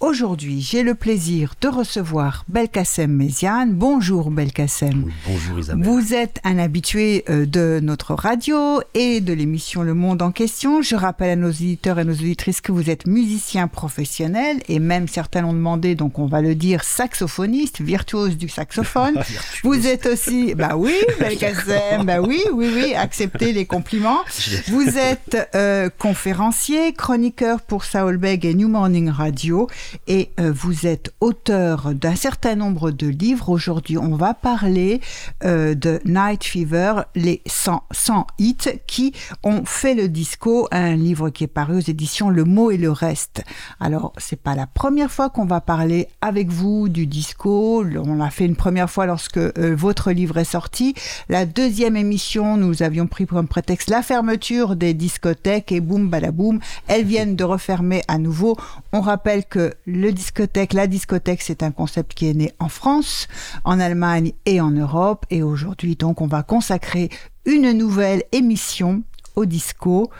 Aujourd'hui, j'ai le plaisir de recevoir Belkacem Méziane. Bonjour Belkacem. bonjour Isabelle. Vous êtes un habitué euh, de notre radio et de l'émission Le Monde en question. Je rappelle à nos auditeurs et nos auditrices que vous êtes musicien professionnel et même certains l'ont demandé, donc on va le dire, saxophoniste, virtuose du saxophone. vous êtes aussi, bah oui, Belkacem, bah oui, oui, oui, acceptez les compliments. Vous êtes euh, conférencier, chroniqueur pour Saulbeg et New Morning Radio et euh, vous êtes auteur d'un certain nombre de livres. Aujourd'hui, on va parler euh, de Night Fever, les 100, 100 hits qui ont fait le disco, un livre qui est paru aux éditions Le mot et le reste. Alors, c'est pas la première fois qu'on va parler avec vous du disco. On l'a fait une première fois lorsque votre livre est sorti. La deuxième émission, nous avions pris comme prétexte la fermeture des discothèques et boum balaboum, elles viennent de refermer à nouveau. On rappelle que le discothèque, la discothèque, c'est un concept qui est né en France, en Allemagne et en Europe. Et aujourd'hui, donc, on va consacrer une nouvelle émission au disco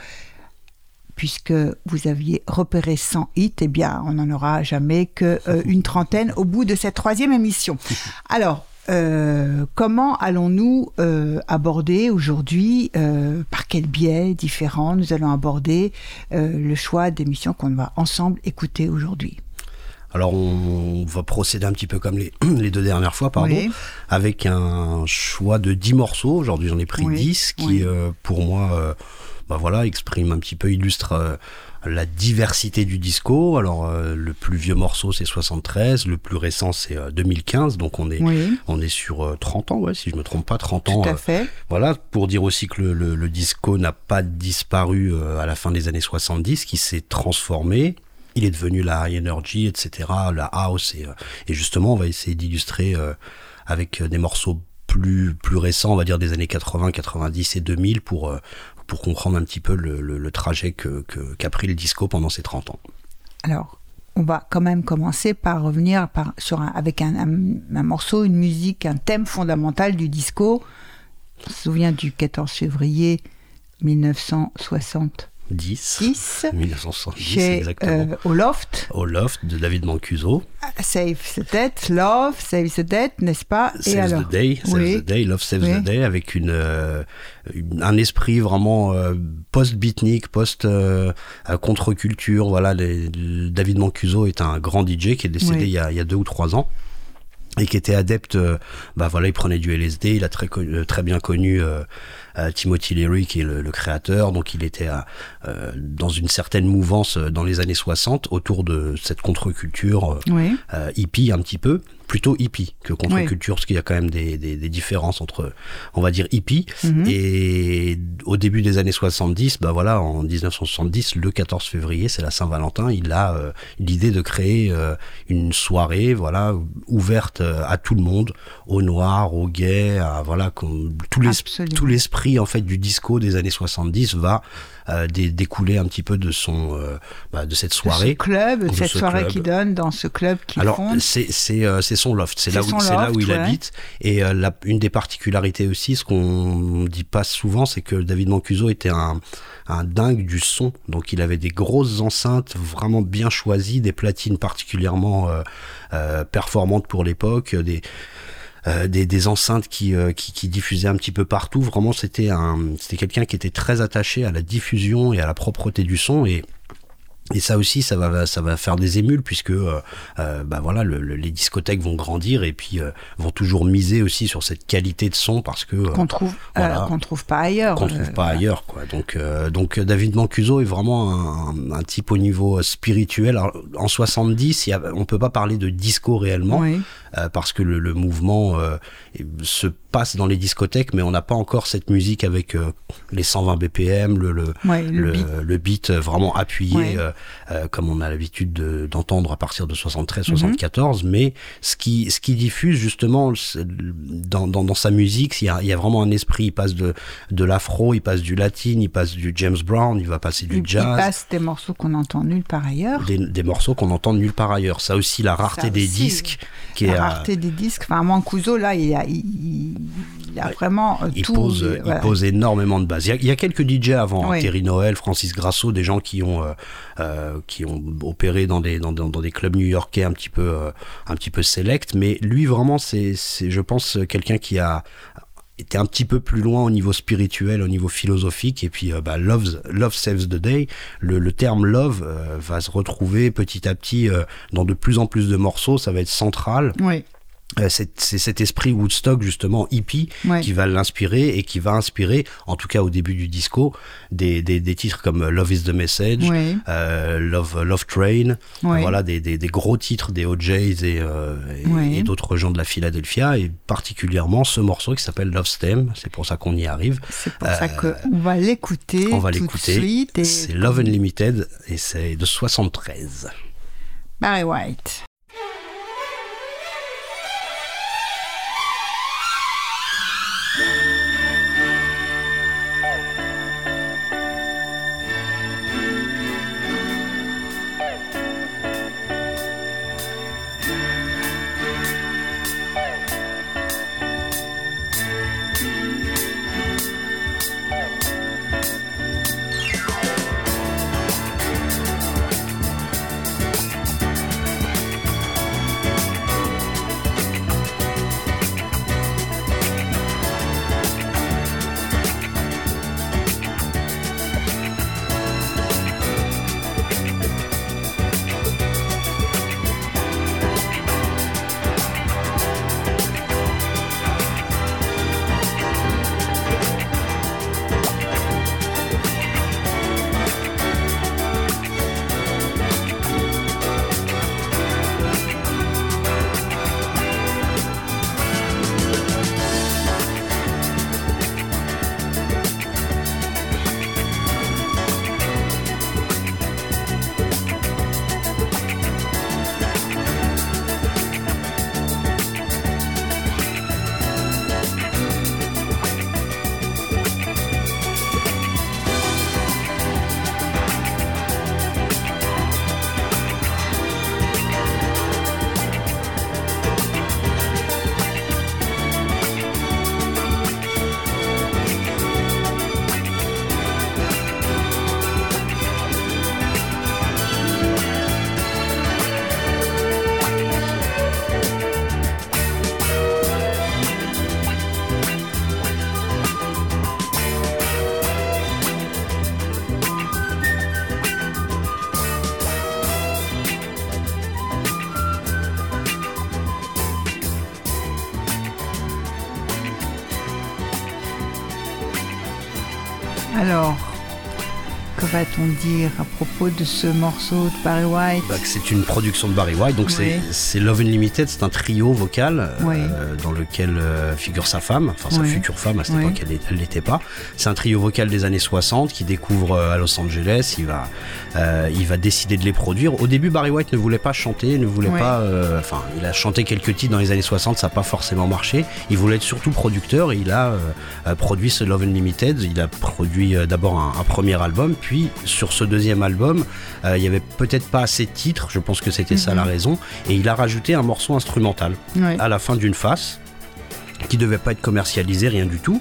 puisque vous aviez repéré 100 hits, eh bien, on n'en aura jamais qu'une euh, trentaine au bout de cette troisième émission. Alors, euh, comment allons-nous euh, aborder aujourd'hui, euh, par quel biais différent nous allons aborder le choix d'émissions qu'on va ensemble écouter aujourd'hui? Alors on, va procéder un petit peu comme les, les deux dernières fois, pardon, avec un choix de 10 morceaux. Aujourd'hui j'en ai pris 10 qui, pour moi, bah voilà, exprime un petit peu, illustre la diversité du disco. Alors euh, le plus vieux morceau c'est 73, le plus récent c'est 2015, euh, donc on est on est sur 30 euh, ans, ouais, si je me trompe pas, 30 ans. Tout à fait. voilà, pour dire aussi que le, disco n'a pas disparu à la fin des années 70, qui s'est transformé. Il est devenu la high energy, etc., la house, et, et justement on va essayer d'illustrer avec des morceaux plus, plus récents, on va dire des années 80, 90 et 2000 pour, pour comprendre un petit peu le, trajet qu'a que, pris le disco pendant ces 30 ans. Alors, on va quand même commencer par revenir avec un, un, morceau, une musique, un thème fondamental du disco. On se souvient du 14 février 1960 10, 10 1970 chez, exactement. Euh, au Loft. Au Loft de David Mancuso. Ah, Save the Dead, Love, Save the Dead, n'est-ce pas? Save alors? the Day, Save the Day, Love Save the Day, avec une, euh, un esprit vraiment euh, post-beatnik, post-contre-culture. voilà, David Mancuso est un grand DJ qui est décédé il, y a, il y a deux ou trois ans et qui était adepte, bah voilà, il prenait du LSD, il a très, très bien connu Timothy Leary qui est le, créateur, donc il était euh, dans une certaine mouvance euh, dans les années 60 autour de cette contre-culture euh, hippie un petit peu plutôt hippie que contre-culture, parce qu'il y a quand même des, des, des, différences entre, on va dire, hippie. Mhm. Et au début des années 70, bah voilà, en 1970, le 14 février, c'est la Saint-Valentin, il a euh, l'idée de créer euh, une soirée, voilà, ouverte euh, à tout le monde, aux noirs, aux gays, à, voilà, tout l'esprit, en fait, du disco des années 70 va euh, découler un petit peu de son euh, bah, de cette soirée. Ce club, cette soirée qu'il donne dans ce club qu'il Alors c'est c'est euh, c'est son loft, c'est là où c'est là où il habite. Et la, une des particularités aussi, ce qu'on dit pas souvent, c'est que David Mancuso était un un dingue du son. Donc il avait des grosses enceintes vraiment bien choisies, des platines particulièrement euh, performantes pour l'époque, des euh, des, enceintes euh, qui, qui, diffusaient un petit peu partout. Vraiment, c'était un, c'était quelqu'un qui était très attaché à la diffusion et à la propreté du son et et ça aussi, ça va, ça va faire des émules puisque, euh, euh bah voilà, les discothèques vont grandir et puis euh, vont toujours miser aussi sur cette qualité de son parce que euh, qu'on trouve, qu'on trouve pas ailleurs. Qu'on trouve pas ailleurs, quoi. Donc, donc David Mancuso est vraiment un, un, type au niveau spirituel. Alors, en 70, y a, on peut pas parler de disco réellement parce que le, le mouvement se passe dans les discothèques, mais on n'a pas encore cette musique avec euh, les 120 BPM, le, le, Ouais, le le, beat. le beat vraiment appuyé, Ouais. euh, euh, comme on a l'habitude de- d'entendre à partir de Mhm. 73-74. Mais ce qui, ce qui diffuse justement dans, dans, dans sa musique, il y, a, il y a vraiment un esprit. Il passe de, de l'afro, il passe du latin, il passe du James Brown, il va passer du Il, il jazz. passe des morceaux qu'on entend nulle part ailleurs. Des, des morceaux qu'on entend nulle part ailleurs. Ça aussi, la rareté Ça des aussi, disques, qui est La rareté des disques. Enfin, Mancuso, là, il a, il, il- il a vraiment euh, il tout. pose, euh, il pose énormément de bases. Il y a, il y a quelques DJ avant, hein, Oui. Terry Noël, Francis Grasso, des gens qui ont, euh, qui ont opéré dans des, dans, dans- dans des clubs new-yorkais un petit peu, euh, un petit peu select. Mais lui, vraiment, c'est, je pense, quelqu'un qui a été un petit peu plus loin au niveau spirituel, au niveau philosophique. Et puis, euh, bah, love, love saves the day. Le, le terme love euh, va se retrouver petit à petit euh, dans de plus en plus de morceaux. Ça va être central. Oui, c'est c'est cet esprit Woodstock justement hippie Ouais. qui va l'inspirer et qui va inspirer, en tout cas au début du disco, des, des, des titres comme Love is the Message, euh, Love, Love Train, oui. voilà des, des, gros titres des OJs et, euh, et, Ouais. et d'autres gens de la Philadelphia et particulièrement ce morceau qui s'appelle Love Stem, c'est pour ça qu'on y arrive. C'est pour ça qu'on va l'écouter. Euh, On va l'écouter. et- C'est Love Unlimited et c'est de 73. Barry White. Va-t-on dire propos de ce morceau de Barry White Bah, c'est une production de Barry White, donc c'est- Ouais. c'est Love Unlimited, c'est un trio vocal euh, dans lequel euh, figure sa femme, enfin sa Ouais. future femme, à cette époque elle l'était pas. C'est un trio vocal des années 60 qui découvre euh, à Los Angeles, il va, euh, il va décider de les produire. Au début Barry White ne voulait pas chanter, ne voulait pas, enfin il a chanté quelques titres dans les années 60, ça n'a pas forcément marché. Il voulait être surtout producteur et il a produit ce Love Unlimited, il a produit d'abord un, un premier album, puis sur ce deuxième album, euh, il y avait peut-être pas assez de titres, je pense que c'était ça Mhm. la raison, et il a rajouté un morceau instrumental Ouais. à la fin d'une face qui devait pas être commercialisé, rien du tout.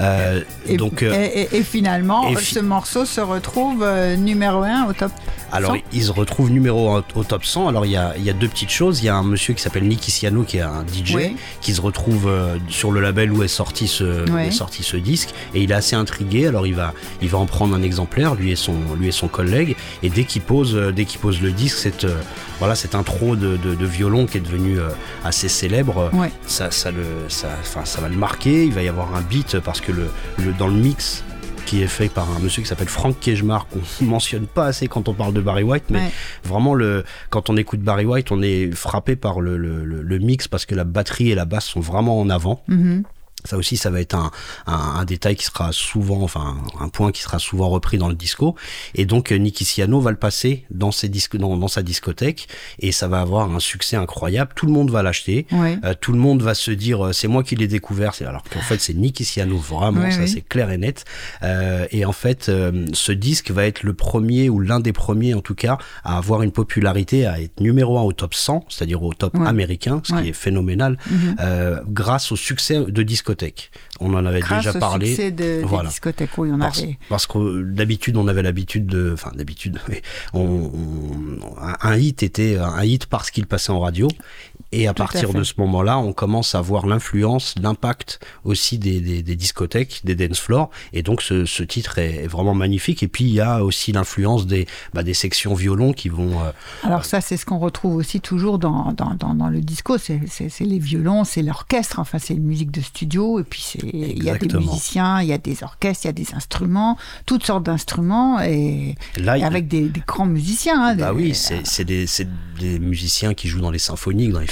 Euh, Et, donc, euh, et- et- et finalement, fi- ce morceau se retrouve euh, numéro 1 au top. Alors 100. il se retrouve numéro 1 au top 100. Alors il y a, il y a deux petites choses. Il y a un monsieur qui s'appelle Nicky Siano qui est un DJ Oui. qui se retrouve euh, sur le label où est sorti ce, où Ouais. est sorti ce disque et il est assez intrigué. Alors il va, il va en prendre un exemplaire, lui et son, lui et son collègue. Et dès qu'il pose, euh, dès qu'il pose le disque, cette, euh, voilà, cette intro de, de, de violon qui est devenue euh, assez célèbre, ça, ça, le, ça, enfin, ça va le marquer. Il va y avoir un beat parce que le, le, dans le mix qui est fait par un monsieur qui s'appelle Frank Kejmar qu'on mentionne pas assez quand on parle de Barry White mais Ouais. vraiment le quand on écoute Barry White on est frappé par le, le, mix parce que la batterie et la basse sont vraiment en avant Mhm. Ça aussi, ça va être un, un, détail qui sera souvent, enfin, un point qui sera souvent repris dans le disco. Et donc, euh, Nicky Siano va le passer dans, ses disques, dans, dans, sa discothèque et ça va avoir un succès incroyable. Tout le monde va l'acheter. Euh, tout le monde va se dire, euh, c'est moi qui l'ai découvert. Alors qu'en fait, c'est Nicky Siano, vraiment, ça c'est clair et net. Euh, et en fait, ce disque va être le premier ou l'un des premiers, en tout cas, à avoir une popularité, à être numéro un au top 100, c'est-à-dire au top américain, ce qui est phénoménal, mhm. grâce au succès de discothèque on en avait déjà parlé. Succès de, voilà. discothèques, oui, on parce, avait. Parce que d'habitude, on avait l'habitude de, enfin d'habitude, on, un hit était un hit parce qu'il passait en radio. Et à partir de ce moment-là, on commence à voir l'influence, l'impact aussi des, des, discothèques, des dance floors. Et donc ce, titre est, vraiment magnifique. Et puis il y a aussi l'influence des, bah, des sections violon qui vont. Euh, Alors ça, c'est ce qu'on retrouve aussi toujours dans, dans, dans, le disco. C'est les violons, c'est l'orchestre. Enfin, c'est une musique de studio. Et puis il y a des musiciens, il y a des orchestres, il y a des instruments, toutes sortes d'instruments et, avec des, grands musiciens. Hein, bah oui, c'est des, des musiciens qui jouent dans les symphoniques, dans les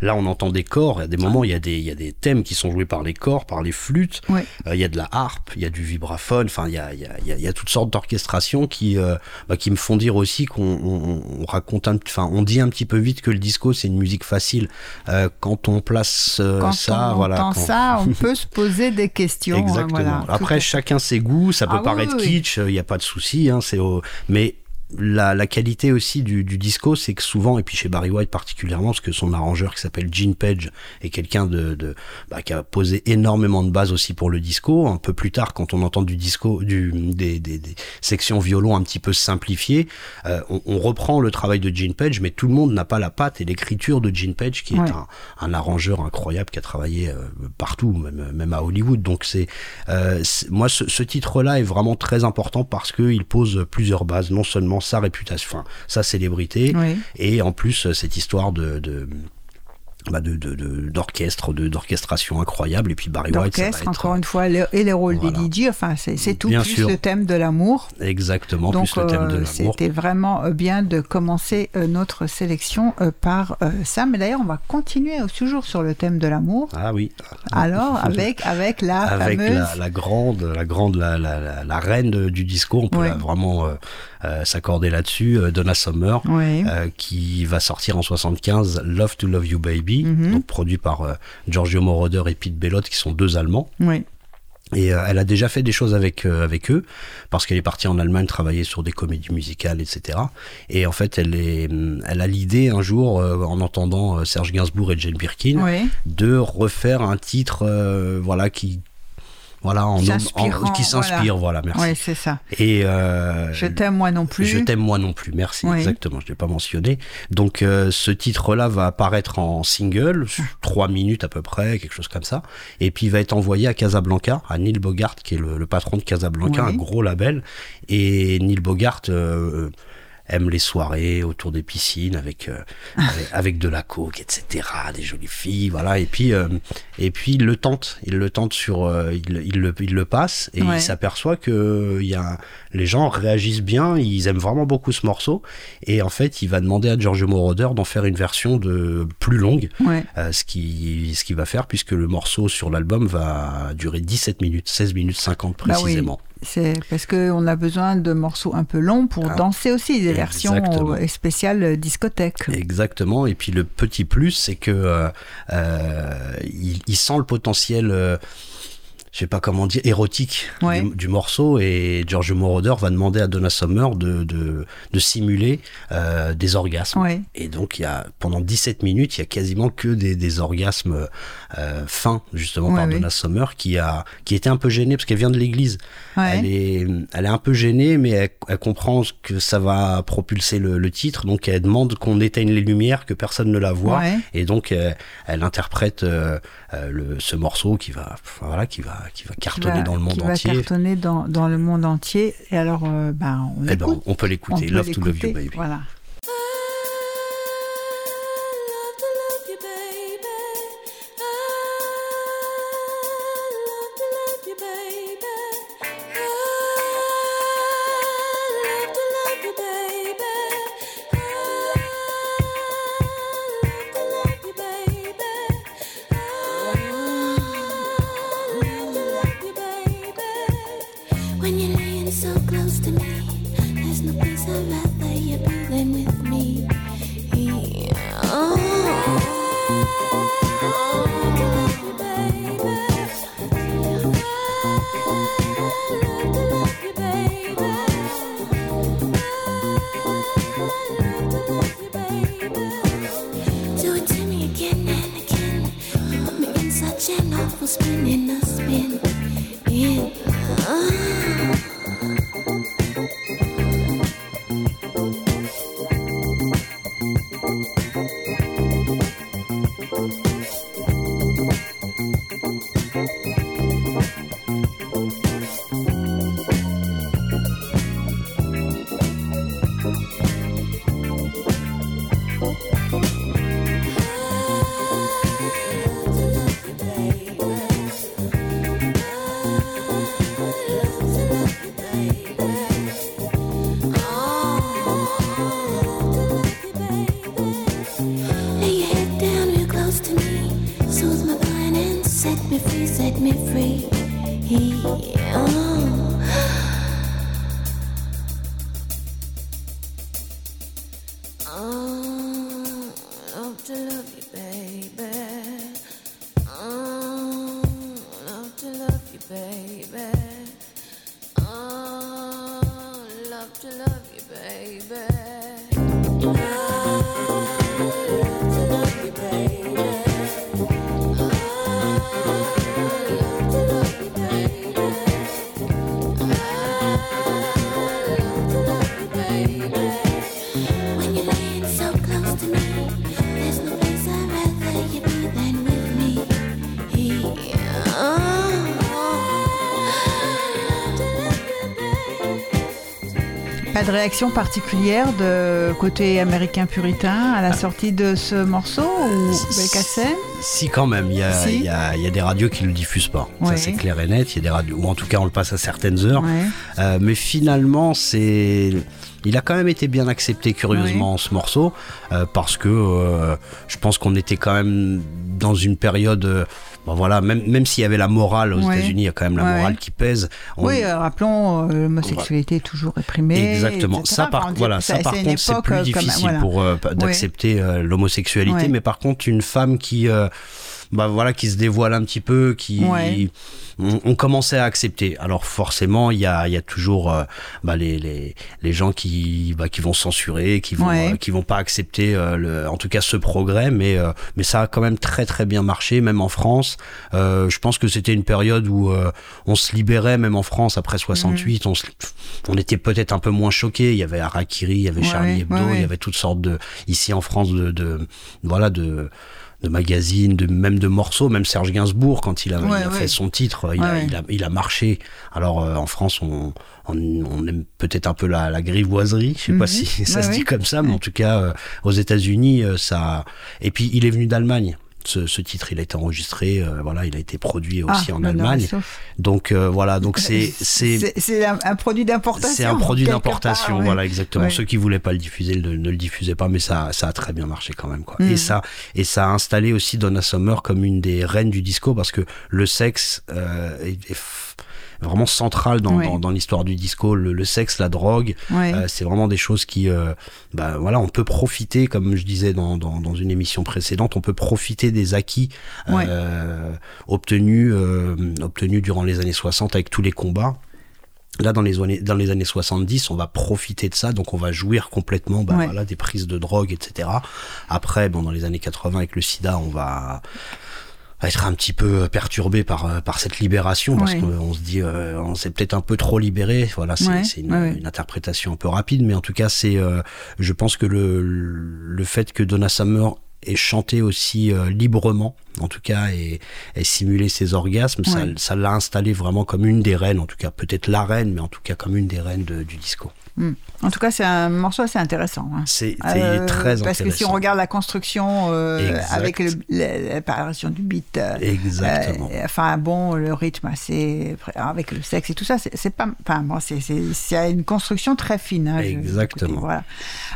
Là, on entend des corps. À des moments, il y a des, il y a des thèmes qui sont joués par les corps, par les flûtes. Euh, il y a de la harpe, il y a du vibraphone. Enfin, il y a, il y a, il y a toutes sortes d'orchestrations qui, euh, bah, qui me font dire aussi qu'on raconte, un, enfin, on dit un petit peu vite que le disco c'est une musique facile. Euh, quand on place quand ça, on voilà. Entend ça, on peut se poser des questions. Hein, Exactement. Après, chacun ses goûts. Ça peut ah paraître kitsch, il n'y a pas de souci. Hein, c'est mais la, la, qualité aussi du, du disco, c'est que souvent, et puis chez Barry White particulièrement, parce que son arrangeur qui s'appelle Gene Page est quelqu'un de, de bah, qui a posé énormément de bases aussi pour le disco. Un peu plus tard, quand on entend du disco, du, des, des, des sections violon un petit peu simplifiées, euh, on, on, reprend le travail de Gene Page, mais tout le monde n'a pas la patte et l'écriture de Gene Page, qui est un, un, arrangeur incroyable qui a travaillé euh, partout, même, même à Hollywood. Donc c'est, euh, moi, ce, ce titre-là est vraiment très important parce qu'il pose plusieurs bases, non seulement sa réputation, enfin, sa célébrité, et en plus cette histoire de, de bah d'orchestre, de, d'orchestration incroyable. Et puis Barry White, ça va encore une fois, et les rôles des DJ, enfin, c'est, tout, plus le thème de l'amour. Exactement, plus le thème de euh, l'amour. C'était vraiment euh, bien de commencer euh, notre sélection par ça. Mais d'ailleurs, on va continuer toujours sur le thème de l'amour. Ah oui. Alors, avec, avec la avec fameuse... la, la, grande, la grande, la, la, la reine du disco, on peut vraiment s'accorder là-dessus, Donna Summer, qui va sortir en 75, Love to Love You Baby. Mhm. donc produit par euh, Giorgio Moroder et Pete Bellotte, qui sont deux Allemands. Et euh, elle a déjà fait des choses avec euh, avec eux parce qu'elle est partie en Allemagne travailler sur des comédies musicales, etc. Et en fait, elle est, elle a l'idée un jour, en entendant Serge Gainsbourg et Jane Birkin, de refaire un titre, voilà, qui voilà, en, qui s'inspire, voilà. merci. Oui, c'est ça. Et euh, je t'aime moi non plus. Je t'aime moi non plus, merci, exactement. Je l'ai pas mentionné. Donc euh, ce titre-là va apparaître en single, trois minutes à peu près, quelque chose comme ça. Et puis il va être envoyé à Casablanca, à Neil Bogart, qui est le, patron de Casablanca, un gros label. Et Neil Bogart euh, aime les soirées autour des piscines avec, euh, avec, de la coke, etc. Des jolies filles, voilà. Et puis, euh, et puis il le tente, il le tente sur, euh, il, il, le, il le passe et il s'aperçoit que il y a, les gens réagissent bien, ils aiment vraiment beaucoup ce morceau. Et en fait, il va demander à Giorgio Moroder d'en faire une version de plus longue, ce qui, ce qui va faire puisque le morceau sur l'album va durer 17 minutes, 16 minutes 50 bah précisément. C'est parce qu'on a besoin de morceaux un peu longs pour ah. danser aussi, des versions euh, spéciales euh, discothèque. Exactement. Et puis le petit plus, c'est que euh, il, il, sent le potentiel je sais pas comment dire, érotique du, morceau. Et George Moroder va demander à Donna Summer de, de, de simuler euh, des orgasmes. Et donc, il y a, pendant 17 minutes, il y a quasiment que des, des orgasmes euh, fins, justement, par Donna Summer, qui, a, qui était un peu gênée parce qu'elle vient de l'église. Elle, est, elle est un peu gênée, mais elle, comprend que ça va propulser le, le titre. Donc, elle demande qu'on éteigne les lumières, que personne ne la voit. Et donc, elle, elle interprète euh, euh, le, ce morceau qui va, voilà, qui va qui va cartonner dans le monde entier. Qui va cartonner dans, dans, le monde entier. Et alors, euh, ben, on, eh ben, on peut l'écouter. Love to Love You Baby. Voilà. De réaction particulière de côté américain puritain à la sortie de ce morceau ou Belkacem? Si, quand même, il y a, Si. il y a- il y a des radios qui le diffusent pas. Ouais. Ça, c'est clair et net. Il y a des radios, ou en tout cas, on le passe à certaines heures. Ouais. Euh, mais finalement, c'est. Il a quand même été bien accepté curieusement ce morceau euh, parce que euh, je pense qu'on était quand même dans une période bon, voilà même même s'il y avait la morale aux Ouais. États-unis il y a quand même la Ouais. morale qui pèse On- Oui, euh, rappelons, euh, l'homosexualité est toujours réprimée. Exactement. etc. Ça par, Enfin, voilà, ça, contre, c'est plus comme- difficile voilà. pour euh, p- d'accepter l'homosexualité. Mais par contre, une femme qui, euh, bah voilà, qui se dévoile un petit peu, qui. On, on commençait à accepter. Alors forcément, il y a, y a toujours euh, bah, les, les, les gens qui, bah, qui vont censurer, qui vont, Ouais. euh, qui vont pas accepter, euh, le, en tout cas, ce progrès. Mais, euh, mais ça a quand même très très bien marché, même en France. Euh, je pense que c'était une période où euh, on se libérait, même en France après 68. Mhm. On, se- on était peut-être un peu moins choqués. Il y avait Harakiri, il y avait Ouais, Charlie Hebdo, ouais. il y avait toutes sortes de, ici en France, de, de voilà, de de magazines, de, même de morceaux, même Serge Gainsbourg, quand il a, Ouais, il a ouais. fait son titre, il, Ouais, a, il, a, il a marché. Alors euh, en France, on, on, on aime peut-être un peu la, la grivoiserie, je sais pas Mhm. si ça se dit comme ça, mais en tout cas, euh, aux États-Unis, euh, ça. Et puis il est venu d'Allemagne. Ce, ce titre, il a été enregistré, euh, voilà, il a été produit aussi Ah, en l'honneur Allemagne. Donc euh, voilà, donc c'est c'est un, un produit d'importation. c'est un produit d'importation, ouais. voilà exactement. Ouais. Ceux qui voulaient pas le diffuser ne, ne le diffusaient pas, mais ça, ça a très bien marché quand même. Quoi. Mm. Et ça, et ça a installé aussi Donna Summer comme une des reines du disco parce que le sexe euh, est, vraiment central dans, Ouais. dans, dans l'histoire du disco. Le, le sexe, la drogue, Ouais. euh, c'est vraiment des choses qui, euh, bah, voilà, on peut profiter, comme je disais dans, dans, dans une émission précédente, on peut profiter des acquis Ouais. euh, obtenus, euh, obtenus durant les années 60 avec tous les combats. Là, dans les, années, dans les années 70, on va profiter de ça, donc on va jouir complètement bah, Ouais. voilà, des prises de drogue, etc. Après, bon, dans les années 80, avec le sida, on va être un petit peu perturbé par, euh, par cette libération, parce Ouais. qu'on se dit, euh, on s'est peut-être un peu trop libéré. Voilà, c'est Ouais, une, ouais, ouais. une interprétation un peu rapide, mais en tout cas, c'est, euh, je pense que le, le fait que Donna Summer ait chanté aussi euh, librement, en tout cas, et, et simulé ses orgasmes, ça- Ouais. ça l'a installé vraiment comme une des reines, en tout cas, peut-être la reine, mais en tout cas comme une des reines de- du disco. Hmm. En tout cas, c'est un morceau assez intéressant. hein. C'est Euh, très Parce que si on intéressant. regarde la construction euh, avec l'apparition du beat, euh, Exactement. euh, enfin bon, le rythme assez avec le sexe et tout ça, c'est pas, enfin bon, c'est une construction très fine. hein, Exactement. voilà.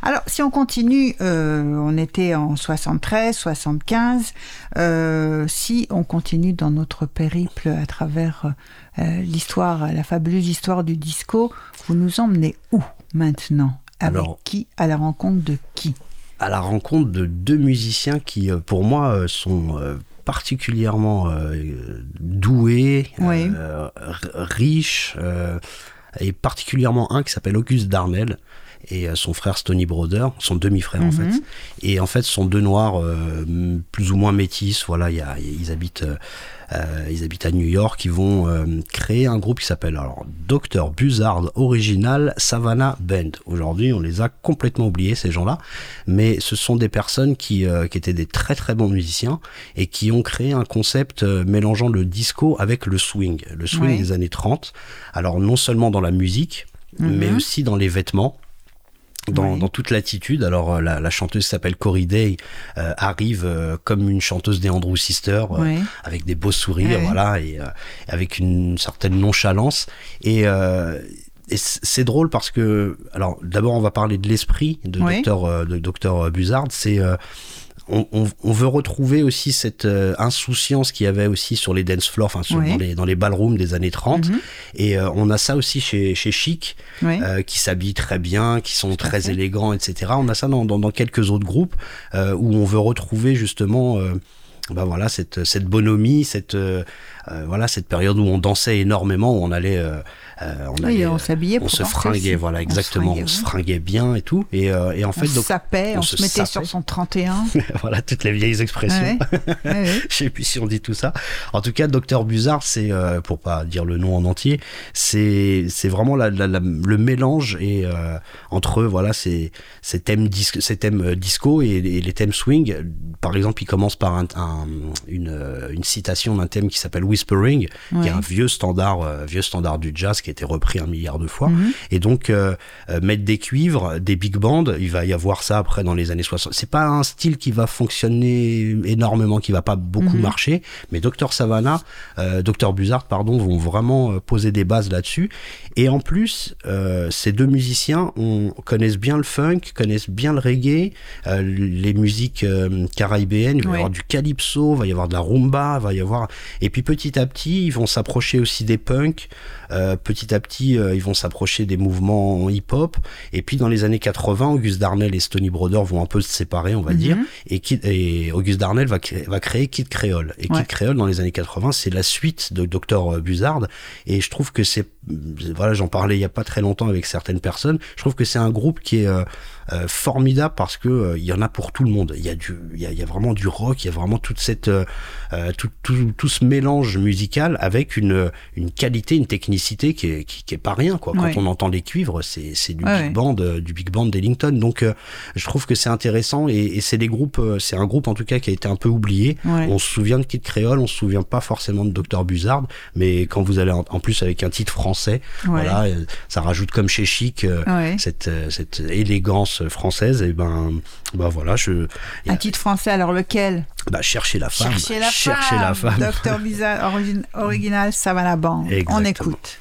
Alors, si on continue, on était en 73, 75. euh, si on continue dans notre périple à travers l'histoire, la fabuleuse histoire du disco, vous nous emmenez où maintenant? Avec Alors- qui? À la rencontre de qui? À la rencontre de deux musiciens qui, euh, pour moi, euh, sont euh, particulièrement euh, doués, Oui. euh, riches, euh, et particulièrement un qui s'appelle Auguste Darnell et euh, son frère Stony Broder, son demi-frère en Mhm. fait. Et en fait, ce sont deux noirs euh, plus ou moins métis. Voilà, il y a- ils habitent. Euh, ils habitent à New York, ils vont euh, créer un groupe qui s'appelle alors Dr Buzzard Original Savannah Band. Aujourd'hui, on les a complètement oubliés ces gens-là, mais ce sont des personnes qui, euh, qui étaient des très très bons musiciens et qui ont créé un concept euh, mélangeant le disco avec le swing, le swing Oui. des années 30. Alors non seulement dans la musique, Mhm. mais aussi dans les vêtements. Dans, Oui. dans toute l'attitude, alors euh, la, la chanteuse s'appelle Cory Day euh, arrive euh, comme une chanteuse des Andrew Sisters, euh, Oui. avec des beaux sourires, voilà, et euh, avec une certaine nonchalance. Et, euh, et c'est drôle parce que, alors d'abord on va parler de l'esprit de euh, de Dr Buzzard. C'est euh, on, on- on veut retrouver aussi cette euh, insouciance qu'il y avait aussi sur les dance floors, enfin dans les dans les ballrooms des années 30. Mhm. Et euh, on a ça aussi chez chez Chic, euh, qui s'habillent très bien, qui sont très élégants, etc. On a ça dans, dans, dans quelques autres groupes où on veut retrouver justement bah voilà, cette, cette bonhomie, cette, euh, euh, voilà, cette période où on dansait énormément, où on allait... euh, euh, on, Oui, allait, on euh, s'habillait on pour se danser fringuait, voilà, On se exactement. fringuait, On se fringuait bien et tout. Et, euh, et en fait, on donc, sapait, on on, se se mettait sapait. sur son 31. voilà, toutes les vieilles expressions. Ouais, ouais, ouais. Je sais plus si on dit tout ça. En tout cas, Docteur Buzzard, c'est euh, pour pas dire le nom en entier, c'est c'est vraiment la, la- la- le mélange et euh, entre voilà ces ces thèmes disque, ces thèmes disco et, et les thèmes swing. Par exemple, il commence par un, un- une, une citation d'un thème qui s'appelle Whispering, qui est un vieux standard euh, vieux standard du jazz qui a été repris un milliard de fois. Mhm. Et donc euh, euh, mettre des cuivres, des big bands, il va y avoir ça après dans les années 60. C'est pas un style qui va fonctionner énormément, qui va pas beaucoup Mhm. marcher, mais Dr Savannah, Dr Buzzard, pardon, vont vraiment poser des bases là-dessus. Et en plus, ces deux musiciens on, connaissent bien le funk, connaissent bien le reggae, les musiques caribéennes, il va y avoir du calypso, il va y avoir de la rumba, il va y avoir... Et puis petit à petit, ils vont s'approcher aussi des punks, euh, petit à petit, euh, ils vont s'approcher des mouvements hip-hop. Et puis dans les années 80, Auguste Darnell et Stony Broder vont un peu se séparer, on va Mhm. dire. Et, Kid- et Auguste Darnell va, créer- va créer Kid Creole. Et Ouais. Kid Creole, dans les années 80, c'est la suite de Dr Buzzard. Et je trouve que c'est... Voilà, j'en parlais il y a pas très longtemps avec certaines personnes. Je trouve que c'est un groupe qui est... euh, formidable parce que euh, il y en a pour tout le monde. Il y a du, il y a, il y a vraiment du rock, il y a vraiment toute cette, euh, euh, tout, tout, tout ce mélange musical avec une, une qualité, une technicité qui est, qui, qui est pas rien quoi. Quand Ouais. on entend les cuivres, c'est, c'est du Ouais, big band, euh, du big band d'Ellington. Donc euh, je trouve que c'est intéressant et, et c'est des groupes, c'est un groupe en tout cas qui a été un peu oublié. Ouais. On se souvient de Kid Creole, on se souvient pas forcément de Dr Buzzard, mais quand vous allez en, en plus avec un titre français, voilà, ça rajoute comme chez Chic. euh, cette, cette élégance française, et ben, ben voilà, je, a- Un titre français, alors lequel? Bah, chercher la femme, Cherchez la chercher la femme. Docteur Bizarre, origine- original Savannah Band. On Exactement. écoute.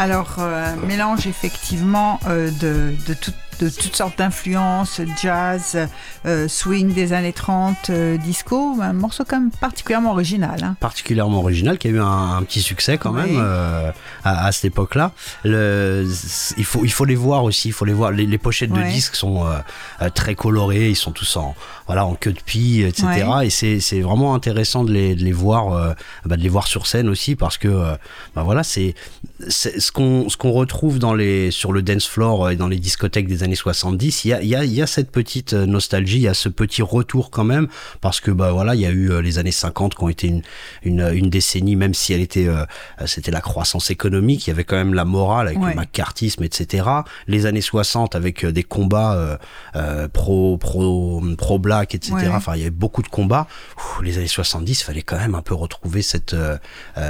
Alors, euh, mélange effectivement euh, de, de, tout- de toutes sortes d'influences, jazz, euh, swing des années 30, euh, disco, un morceau quand même particulièrement original. hein. particulièrement original, qui a eu un, un petit succès quand Oui. même euh, à, à cette époque-là. Il faut, il faut les voir aussi, il faut les voir. Les, les pochettes Ouais. de disques sont très colorées, ils sont tous en, voilà, en queue de pie, etc. Ouais. Et c'est vraiment intéressant de les, de les voir, bah, de les voir sur scène aussi, parce que bah, voilà, c'est c'est ce qu'on ce qu'on retrouve dans les sur le dance floor et dans les discothèques des années 70 il y a il y a, il y a cette petite euh, nostalgie il y a ce petit retour quand même parce que bah voilà il y a eu euh, les années 50 qui ont été une une, une décennie même si elle était euh, c'était la croissance économique il y avait quand même la morale avec Ouais. le macartisme etc les années 60 avec des combats euh, euh, pro pro pro black etc Ouais. enfin il y avait beaucoup de combats Ouh, les années 70 il fallait quand même un peu retrouver cette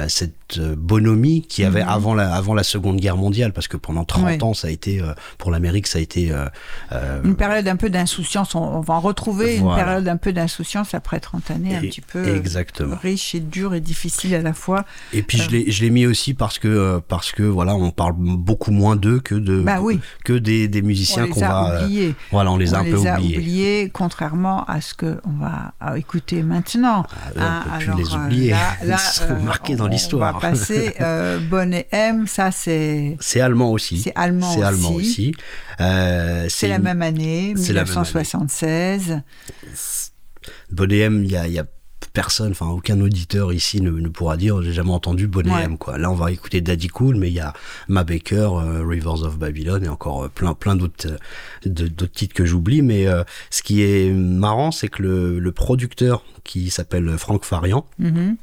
cette bonhomie qu'il y avait avant la avant la Seconde Guerre mondiale parce que pendant 30 Mhm. Ouais. ans ça a été pour l'Amérique ça a été euh, euh, Une période un peu d'insouciance, on, on va en retrouver une période un peu d'insouciance après 30 années, un Et- petit peu euh, exactement. riche et dure et difficile à la fois. et puis je l'ai je l'ai mis aussi parce que euh, parce que voilà on parle beaucoup moins d'eux que de Bah oui. que des, des musiciens on qu'on a va euh, oubliés. voilà on les a on un peu les a oubliés oubliés, contrairement à ce qu'on va euh, écouter maintenant. Ah, on peut plus les euh, oublier. là- Ils là, sont marqués dans on- l'histoire. On va passer euh, Bonnet M, ça c'est c'est allemand aussi c'est allemand, c'est allemand aussi. Euh, C'est la même année, c'est la même année. 1976. Bonnet il y a, y a personne, enfin aucun auditeur ici ne, ne pourra dire j'ai jamais entendu Bonnet Ouais. M quoi. Là on va écouter Daddy Cool, mais il y a Ma Baker, euh, Rivers of Babylon et encore euh, plein plein d'autres d'autres titres que j'oublie. Mais euh, ce qui est marrant, c'est que le, le producteur qui s'appelle Franck Farian Mhm.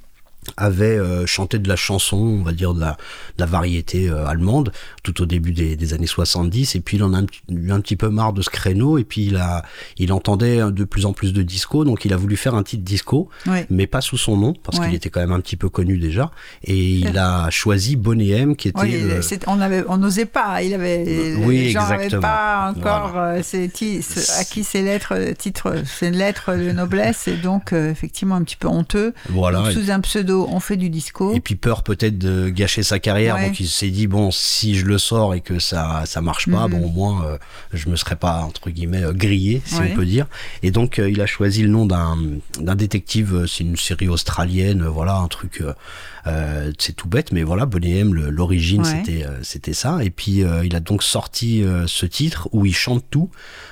Avait euh, chanté de la chanson, on va dire de la, de la variété euh, allemande, tout au début des, des années 70, et puis il en a un, eu un petit peu marre de ce créneau, et puis il, a, il entendait de plus en plus de disco, donc il a voulu faire un titre disco, Ouais. mais pas sous son nom, parce Ouais. qu'il était quand même un petit peu connu déjà, et il a choisi Bonnet M, qui était... Le- c'est- on n'osait pas. Il avait, Oui, les gens exactement. pas encore euh, ti- ce- acquis ces lettres, euh, titres, ces lettres de noblesse, et donc euh, effectivement un petit peu honteux. Voilà, sous un pseudo, on fait du disco. Et puis peur peut-être de gâcher sa carrière, Ouais. donc il s'est dit bon si je le sors et que ça ça marche pas, Mhm. bon au moins euh, je me serais pas entre guillemets euh, grillé si Ouais. on peut dire. Et donc euh, il a choisi le nom d'un d'un détective, euh, c'est une série australienne, voilà un truc, euh, euh, c'est tout bête, mais voilà Bonnet M, l'origine Ouais. c'était euh, c'était ça. Et puis euh, il a donc sorti ce titre où il chante tout,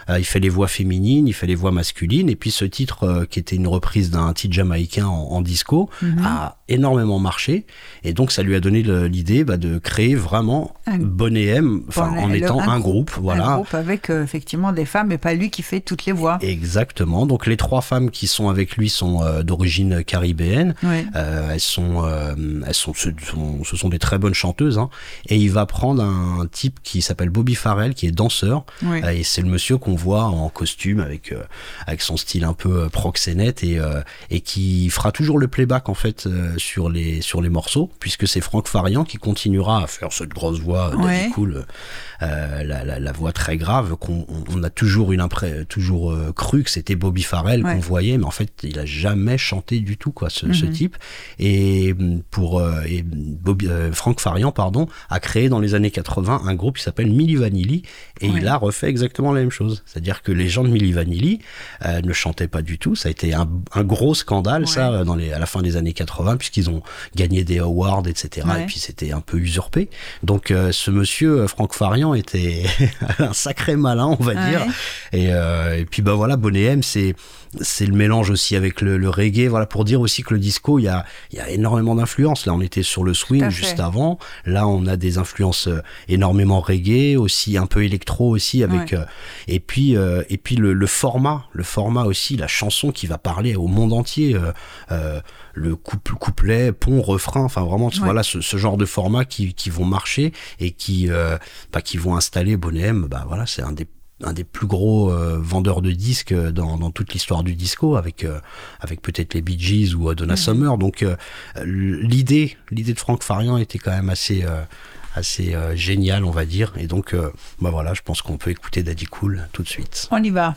il fait les voix féminines, il fait les voix masculines, et puis ce titre qui était une reprise d'un titre jamaïcain en, en disco Mhm. a énormément marché et donc ça lui a donné l'idée bah, de créer vraiment Un- Bonnet M enfin Bon, en le- étant un, groupe, voilà Un groupe avec euh, effectivement des femmes, et pas lui qui fait toutes les voix. exactement donc les trois femmes qui sont avec lui sont euh, d'origine caribéenne. Euh, elles sont, elles sont, ce sont, ce sont des très bonnes chanteuses. Hein. Et il va prendre un, type qui s'appelle Bobby Farrell, qui est danseur. Et c'est le monsieur qu'on voit en costume avec euh, avec son style un peu euh, proxénète et euh, et qui fera toujours le playback en fait sur les sur les morceaux, puisque c'est Franck Farian qui continuera à faire cette grosse voix Ouais. Cool, la, la, la voix très grave qu'on on- on a toujours une impré toujours euh, cru que c'était Bobby Farrell Ouais. qu'on voyait, mais en fait il a jamais chanté du tout quoi ce, Mhm. ce type. Et mm, pour euh, et Bobby, euh, Franck Farian pardon a créé dans les années 80 un groupe qui s'appelle Milli Vanilli et Ouais. il a refait exactement la même chose. C'est-à-dire que les gens de Milli Vanilli euh, ne chantaient pas du tout. Ça a été un, un gros scandale Ouais. ça dans les à la fin des années 80 puisqu'ils ont gagné des awards etc. Et puis c'était un peu usurpé. Donc euh, ce monsieur euh, Franck Farian était un sacré malin on va Ouais. dire. Et, euh, et puis bah voilà, Bonnet M, c'est c'est le mélange aussi avec le, le reggae. Voilà pour dire aussi que le disco, il y a il y a énormément d'influences. Là, on était sur le swing juste avant. Là, on a des influences euh, énormément reggae, aussi un peu électro aussi avec. Ouais. euh, et puis euh, et puis le, le format, le format aussi, la chanson qui va parler au monde entier. Euh, euh, le couple, couplet, pont, refrain, enfin vraiment, Ouais. voilà ce, ce genre de format qui, qui vont marcher et qui, euh, bah, qui vont installer Bonnet M. Bah voilà, c'est un des un des plus gros euh, vendeurs de disques dans, dans toute l'histoire du disco avec euh, avec peut-être les Bee Gees ou euh, Donna Summer donc euh, l'idée l'idée de Franck Farian était quand même assez euh, assez euh, géniale on va dire et donc euh, bah voilà je pense qu'on peut écouter Daddy Cool tout de suite On y va.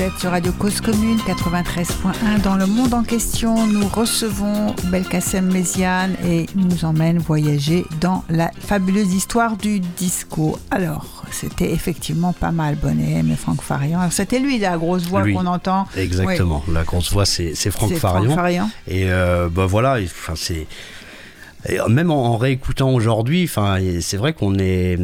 Vous êtes sur Radio Cause Commune 93.1 dans le monde en question. Nous recevons Belkacem Méziane et nous emmène voyager dans la fabuleuse histoire du disco. Alors, c'était effectivement pas mal, Bonnet et Franck Farian. C'était lui, la grosse voix qu'on entend. Exactement. La grosse voix, c'est Franck C'est Farian. Et euh, bah voilà, enfin c'est et même en, en réécoutant aujourd'hui, enfin c'est vrai qu'on est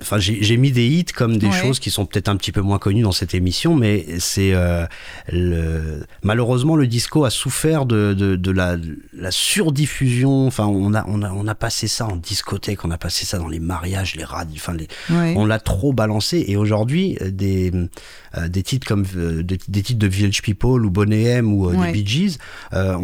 Enfin, j'ai mis des hits comme des Ouais. choses qui sont peut-être un petit peu moins connues dans cette émission, mais c'est euh, le... malheureusement le disco a souffert de, de, de la, la surdiffusion. Enfin, on a, on a on a passé ça en discothèque, on a passé ça dans les mariages, les radios. Enfin, les, on l'a trop balancé et aujourd'hui euh, des euh, des titres comme euh, des, des titres de Village People ou Boney M ou euh, Ouais. des Bee Gees euh,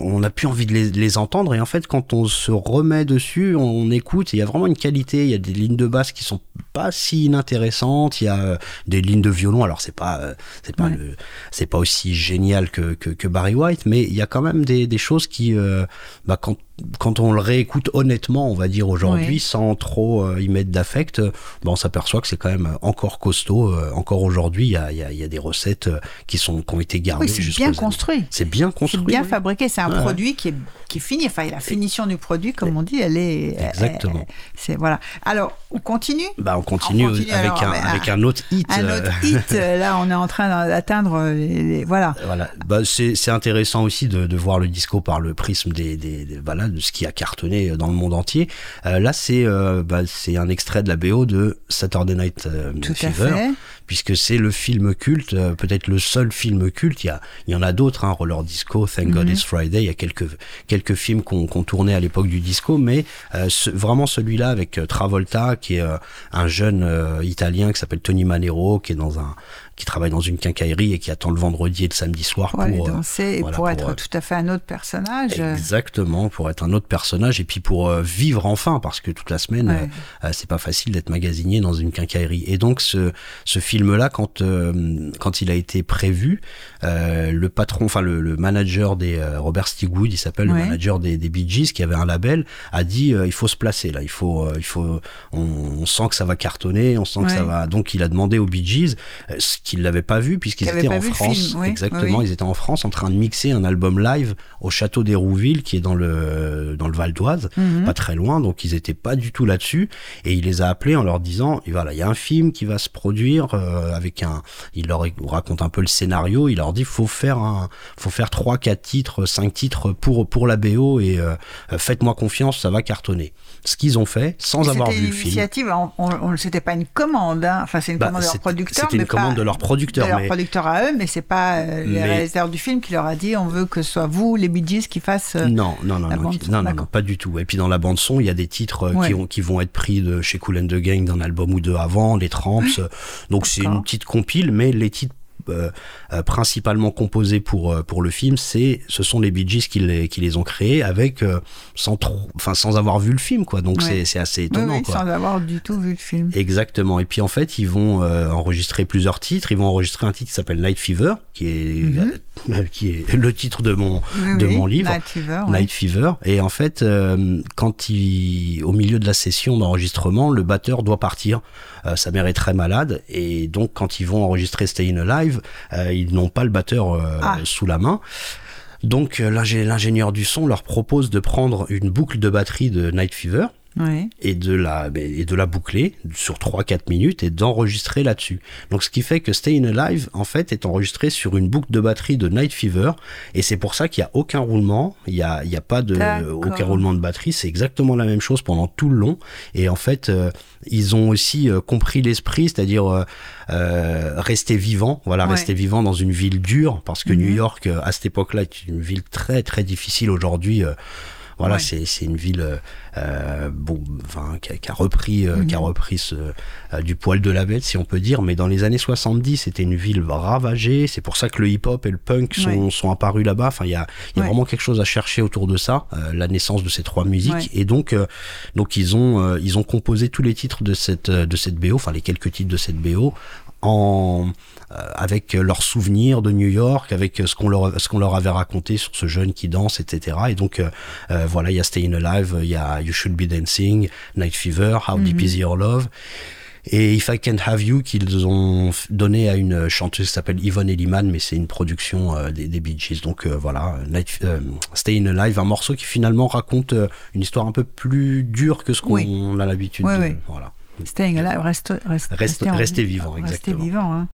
on- n'a plus envie de les, les entendre et en fait quand on se remet dessus on, on écoute il y a vraiment une qualité il y a des lignes de basse qui sont pas si inintéressantes il y a euh, des lignes de violon alors c'est pas euh, c'est pas Ouais. le- c'est pas aussi génial que, que, que Barry White mais il y a quand même des, des choses qui euh, bah, quand quand on le réécoute honnêtement, on va dire aujourd'hui, sans trop euh, y mettre d'affect, euh, bah, on s'aperçoit que c'est quand même encore costaud. euh, encore aujourd'hui, il y a, y y des recettes qui, sont, qui ont été gardées. Oui, c'est bien construit. C'est bien C'est construit. bien oui. fabriqué, c'est un produit qui est, qui est fini. Enfin, la finition du produit, comme on dit, elle est. Exactement. c'est voilà. Alors, on continue? Bah, on continue, On continue, avec, alors, un, mais, avec ah, un autre hit. Un autre hit. Là, on est en train d'atteindre les, voilà. Voilà, bah, c'est c'est intéressant aussi de, de voir le disco par le prisme des, des, des- voilà, de ce qui a cartonné dans le monde entier. Euh, là, c'est euh, bah, c'est un extrait de la BO de Saturday Night euh, à Fever, fait. puisque c'est le film culte, peut-être le seul film culte. Il y, a, il y en a d'autres, hein, Roller Disco, Thank God Mhm. It's Friday. Il y a quelques quelques films qu'on qu'on tournait à l'époque du disco, mais ce- vraiment celui-là avec Travolta, qui est un jeune italien qui s'appelle Tony Manero, qui est dans un qui travaille dans une quincaillerie et qui attend le vendredi et le samedi soir Pour aller pour, euh, danser et voilà, pour pour, être euh, tout à fait un autre personnage. euh, Exactement, pour être un autre personnage et puis pour euh, vivre enfin, parce que toute la semaine, Ouais. euh, euh, c'est pas facile d'être magasinier dans une quincaillerie. Et donc ce, ce film-là, quand, euh, quand il a été prévu, euh, le patron, enfin le, le manager des euh, Robert Stigwood, il s'appelle Ouais. le manager des, des Bee Gees, qui avait un label, a dit euh, il faut se placer là, il faut, euh, il faut, on, on sent que ça va cartonner, on sent que ça va. Donc il a demandé aux Bee Gees, euh, ce qu'ils l'avaient pas vu puisqu'ils étaient en France, film, exactement, oui. ils étaient en France en train de mixer un album live au château d'Hérouville qui est dans le dans le Val d'Oise, Mhm. pas très loin, donc ils étaient pas du tout là-dessus et il les a appelés en leur disant voilà, il y a un film qui va se produire euh, avec un il leur raconte un peu le scénario, il leur dit faut faire un faut faire trois quatre titres, cinq titres pour pour la BO et euh, faites-moi confiance, ça va cartonner. Ce qu'ils ont fait sans avoir vu le film. initiative, c'était pas une commande, hein. enfin c'est une Bah, commande de leur producteur. C'était une mais pas- commande de leur producteur, de leur mais producteur à eux, mais c'est pas euh, les Mais- réalisateurs du film qui leur a dit on veut que ce soit vous, les Bee Gees, qui fassent. euh, Non, non, non, la non, bande non, non, non, d'accord. pas du tout. Et puis dans la bande son, il y a des titres euh, Ouais. qui, ont, qui vont être pris de chez Cool and the Gang d'un album ou deux avant, les Tramps. euh, Donc c'est une petite compile, mais les titres euh, euh, principalement composés pour euh, pour le film, c'est ce sont les Bee Gees qui les qui les ont créés avec euh, sans trop, enfin sans avoir vu le film quoi. Donc Ouais. c'est assez étonnant oui, quoi. sans avoir du tout vu le film. Exactement. Et puis en fait, ils vont enregistrer plusieurs titres. Ils vont enregistrer un titre qui s'appelle Night Fever, qui est euh, qui est le titre de mon Oui, de mon livre. Night Fever, ouais. Night Fever. Et en fait, quand il, au milieu de la session d'enregistrement, le batteur doit partir. Sa mère est très malade et donc quand ils vont enregistrer Stayin' Alive, euh, ils n'ont pas le batteur euh, Ah. sous la main. Donc euh, l'ingé- l'ingénieur du son leur propose de prendre une boucle de batterie de Night Fever Et de la et de la boucler sur 3-4 minutes et d'enregistrer là-dessus. Donc ce qui fait que Stayin' Alive en fait est enregistré sur une boucle de batterie de Night Fever et c'est pour ça qu'il y a aucun roulement, il y a il y a pas de aucun roulement de batterie, c'est exactement la même chose pendant tout le long. Et en fait euh, ils ont aussi euh, compris l'esprit, c'est-à-dire euh, rester vivant, voilà, Ouais. rester vivant dans une ville dure parce que Mhm. New York à cette époque-là est une ville très très difficile. Aujourd'hui voilà, Ouais. c'est c'est une ville euh, bon, enfin, qui, a, qui a repris, euh, Mhm. qui a repris ce, euh, du poil de la bête, si on peut dire. Mais dans les années 70, c'était une ville ravagée. C'est pour ça que le hip-hop et le punk sont, Ouais. sont apparus là-bas. Enfin, il y a, il y a Ouais. vraiment quelque chose à chercher autour de ça, euh, la naissance de ces trois musiques. Et donc, euh, donc ils ont, euh, ils ont composé tous les titres de cette, de cette BO, enfin les quelques titres de cette BO, en euh, avec leurs souvenirs de New York, avec ce qu'on leur ce qu'on leur avait raconté sur ce jeune qui danse, etc. Et donc euh, euh, voilà, il y a Stayin' Alive, il y a You Should Be Dancing, Night Fever, How Deep Mhm. Is Your Love. et If I Can't Have You qu'ils ont donné à une chanteuse qui s'appelle Yvonne Elliman, mais c'est une production euh, des, des Bee Gees. Donc euh, voilà, Night, euh, Stayin' Alive, un morceau qui finalement raconte une histoire un peu plus dure que ce qu'on Oui. a l'habitude Oui, de. oui. Voilà. Staying alive, reste, reste, Reste- rester en rester vie. vivant, exactement. vivant, hein.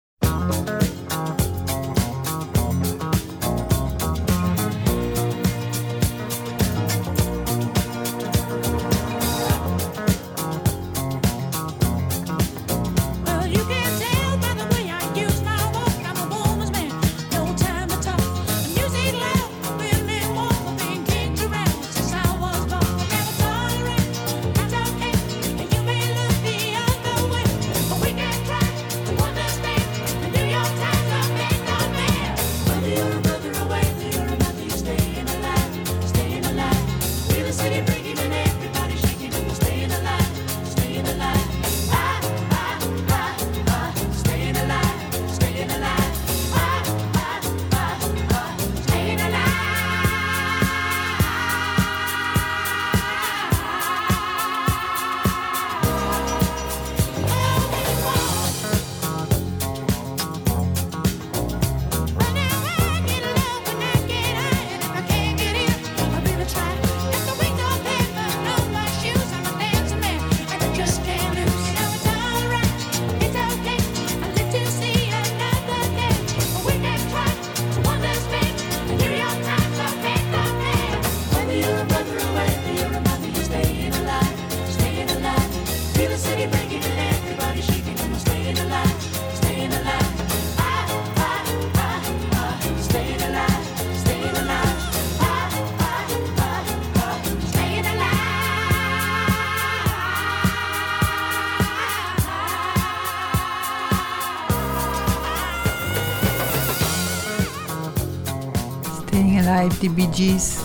Staying alive des Bee Gees.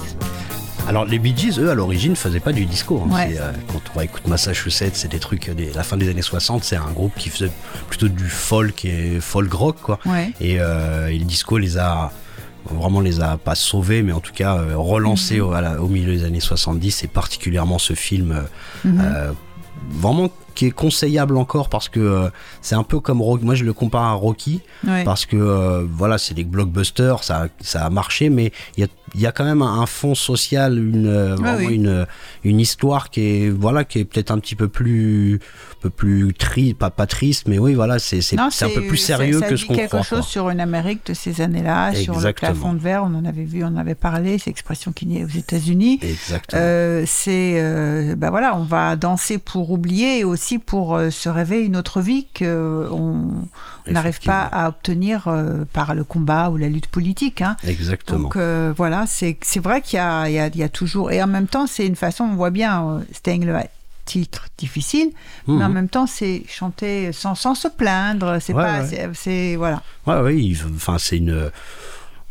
Alors les Bee Gees, eux, à l'origine, faisaient pas du disco. hein. Ouais. Euh, quand on écoute Massachusetts, c'est des trucs des la fin des années 60. C'est un groupe qui faisait plutôt du folk et folk rock, quoi. Ouais. Et, euh, et le disco les a vraiment les a pas sauvés, mais en tout cas euh, relancés au, la- au milieu des années 70. Et particulièrement ce film, euh, euh, vraiment qui est conseillable encore parce que euh, c'est un peu comme Rocky. Moi, je le compare à Rocky Ouais. parce que euh, voilà, c'est des blockbusters, ça, ça a marché, mais il y a, il y a quand même un, un fond social, une euh, oui. une une histoire qui est voilà qui est peut-être un petit peu plus peu plus triste, pas pas triste, mais oui voilà, c'est un peu plus sérieux ça que ce qu'on quelque croit. chose quoi. sur une Amérique de ces années-là, sur le plafond de verre. On en avait vu, on en avait parlé. C'est expression qui est aux États-Unis. Exactement. Euh, c'est euh, ben voilà, on va danser pour oublier et aussi pour euh, se rêver une autre vie que on n'arrive pas à obtenir par le combat ou la lutte politique. Hein. Exactement. Donc voilà, c'est vrai qu'il y a, y, y toujours et en même temps c'est une façon, on voit bien, le titre difficile, mais en Mhm. même temps c'est chanter sans, sans se plaindre, c'est Ouais, pas, ouais. c'est- voilà. Ouais, il- enfin, c'est une,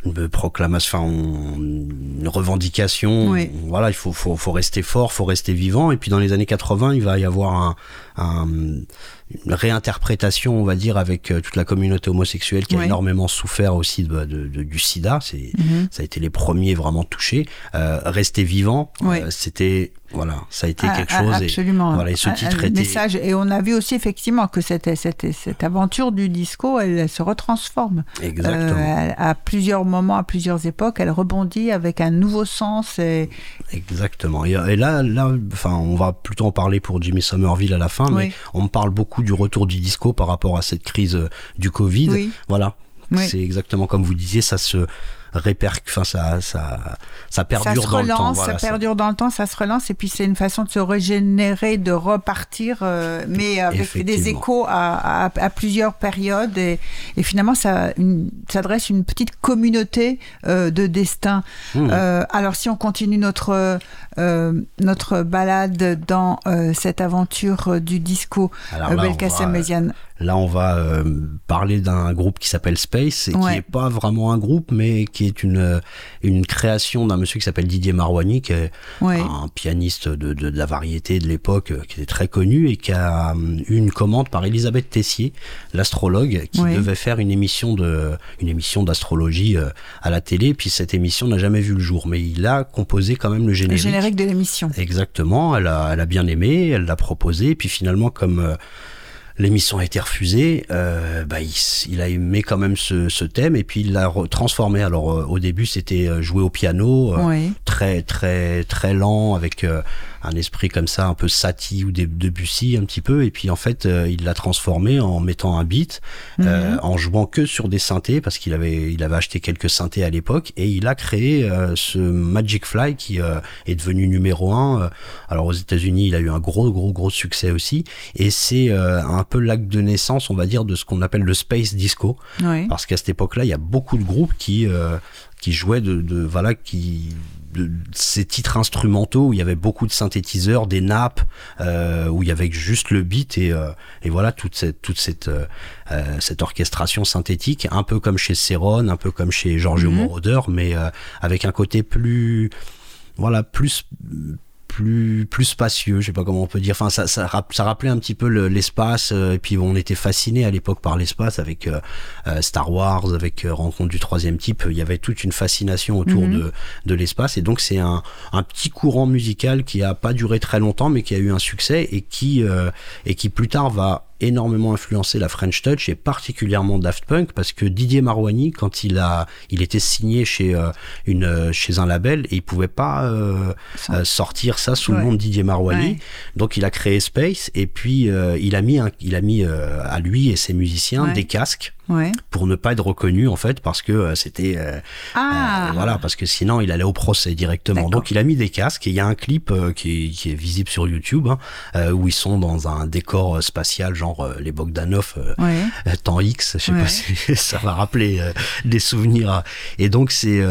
une proclamation, enfin, on- une revendication. Oui. Voilà, il faut, faut, faut rester fort, faut rester vivant. Et puis dans les années 80, il va y avoir un, un- une réinterprétation, on va dire, avec euh, toute la communauté homosexuelle qui a Oui. énormément souffert aussi de, de- de- du SIDA. C'est, Mhm. ça a été les premiers vraiment touchés. Euh, rester vivant, Oui. euh, c'était, voilà, ça a été Ah, quelque ah, chose. et- Absolument. voilà, et ce Un- titre était- message. Et on a vu aussi effectivement que cette, cette, cette aventure du disco, elle, elle se retransforme. Exactement. Euh, à plusieurs moments, à plusieurs époques, elle rebondit avec un nouveau sens. Et... Exactement. Et, et là, là, enfin, on va plutôt en parler pour Jimmy Somerville à la fin, mais on me parle beaucoup du retour du disco par rapport à cette crise euh, du Covid. Oui. Voilà. Oui. C'est exactement comme vous disiez, ça se répercute, enfin, ça, ça, ça Ça perdure se dans le temps. relance, Voilà, ça perdure dans le temps, ça se relance, et puis c'est une façon de se régénérer, de repartir, euh, mais avec des échos à, à- à plusieurs périodes, et, et finalement ça une- s'adresse une petite communauté euh, de destin. Mmh. Euh, alors si on continue notre notre balade dans cette aventure du disco, Belkacem Méziane. Là, on va euh, parler d'un groupe qui s'appelle Space et qui n'est pas vraiment un groupe, mais qui est une, euh, une création d'un monsieur qui s'appelle Didier Marouani, qui est Ouais. un pianiste de, de- de la variété de l'époque, euh, qui était très connu et qui a eu une commande par Elisabeth Tessier, l'astrologue, qui devait faire une émission de une émission d'astrologie à la télé. Puis cette émission n'a jamais vu le jour, mais il a composé quand même le Le générique. générique de l'émission. Exactement, elle a, elle a bien aimé, elle l'a proposé, puis finalement, comme L'émission a été refusée. euh, bah, il, a aimé quand même ce, ce thème et puis il l'a transformé. Alors euh, au début c'était euh, joué au piano, euh, Oui. très très très lent avec euh, un esprit comme ça un peu Satie ou des Debussy un petit peu. Et puis en fait euh, il l'a transformé en mettant un beat, euh, en jouant que sur des synthés parce qu'il avait il avait acheté quelques synthés à l'époque et il a créé euh, ce Magic Fly qui est devenu numéro un. Alors aux États-Unis il a eu un gros gros gros succès aussi et c'est un peu l'acte de naissance on va dire de ce qu'on appelle le space disco Oui. parce qu'à cette époque-là, il y a beaucoup de groupes qui euh, qui jouaient de, de voilà qui de, ces titres instrumentaux où il y avait beaucoup de synthétiseurs, des nappes, euh, où il y avait juste le beat et, euh, et voilà toute cette toute cette euh, euh, cette orchestration synthétique, un peu comme chez Ceron, un peu comme chez Giorgio Mhm. Moroder, mais euh, avec un côté plus voilà plus plus plus spacieux je sais pas comment on peut dire. Enfin ça ça, ça rappelait un petit peu le- l'espace euh, et puis on était fasciné à l'époque par l'espace avec euh, euh, Star Wars avec euh, Rencontre du troisième type. Il y avait toute une fascination autour Mhm. de de l'espace. Et donc c'est un un petit courant musical qui a pas duré très longtemps mais qui a eu un succès et qui euh, et qui plus tard va énormément influencer la French Touch et particulièrement Daft Punk parce que Didier Marouani quand il a il était signé chez euh, une euh, chez un label et il pouvait pas euh, sortir ça sous le nom de Didier Marouani Ouais. donc il a créé Space et puis euh, il a mis un- il a mis à lui et ses musiciens Ouais. des casques Ouais. pour ne pas être reconnu en fait parce que euh, c'était euh, Ah. euh, voilà parce que sinon il allait au procès directement donc il a mis des casques et il y a un clip qui, est, qui est visible sur YouTube hein, où ils sont dans un décor spatial genre les Bogdanov Ouais. temps X, je sais Ouais. pas si ça va rappeler des souvenirs. Et donc c'est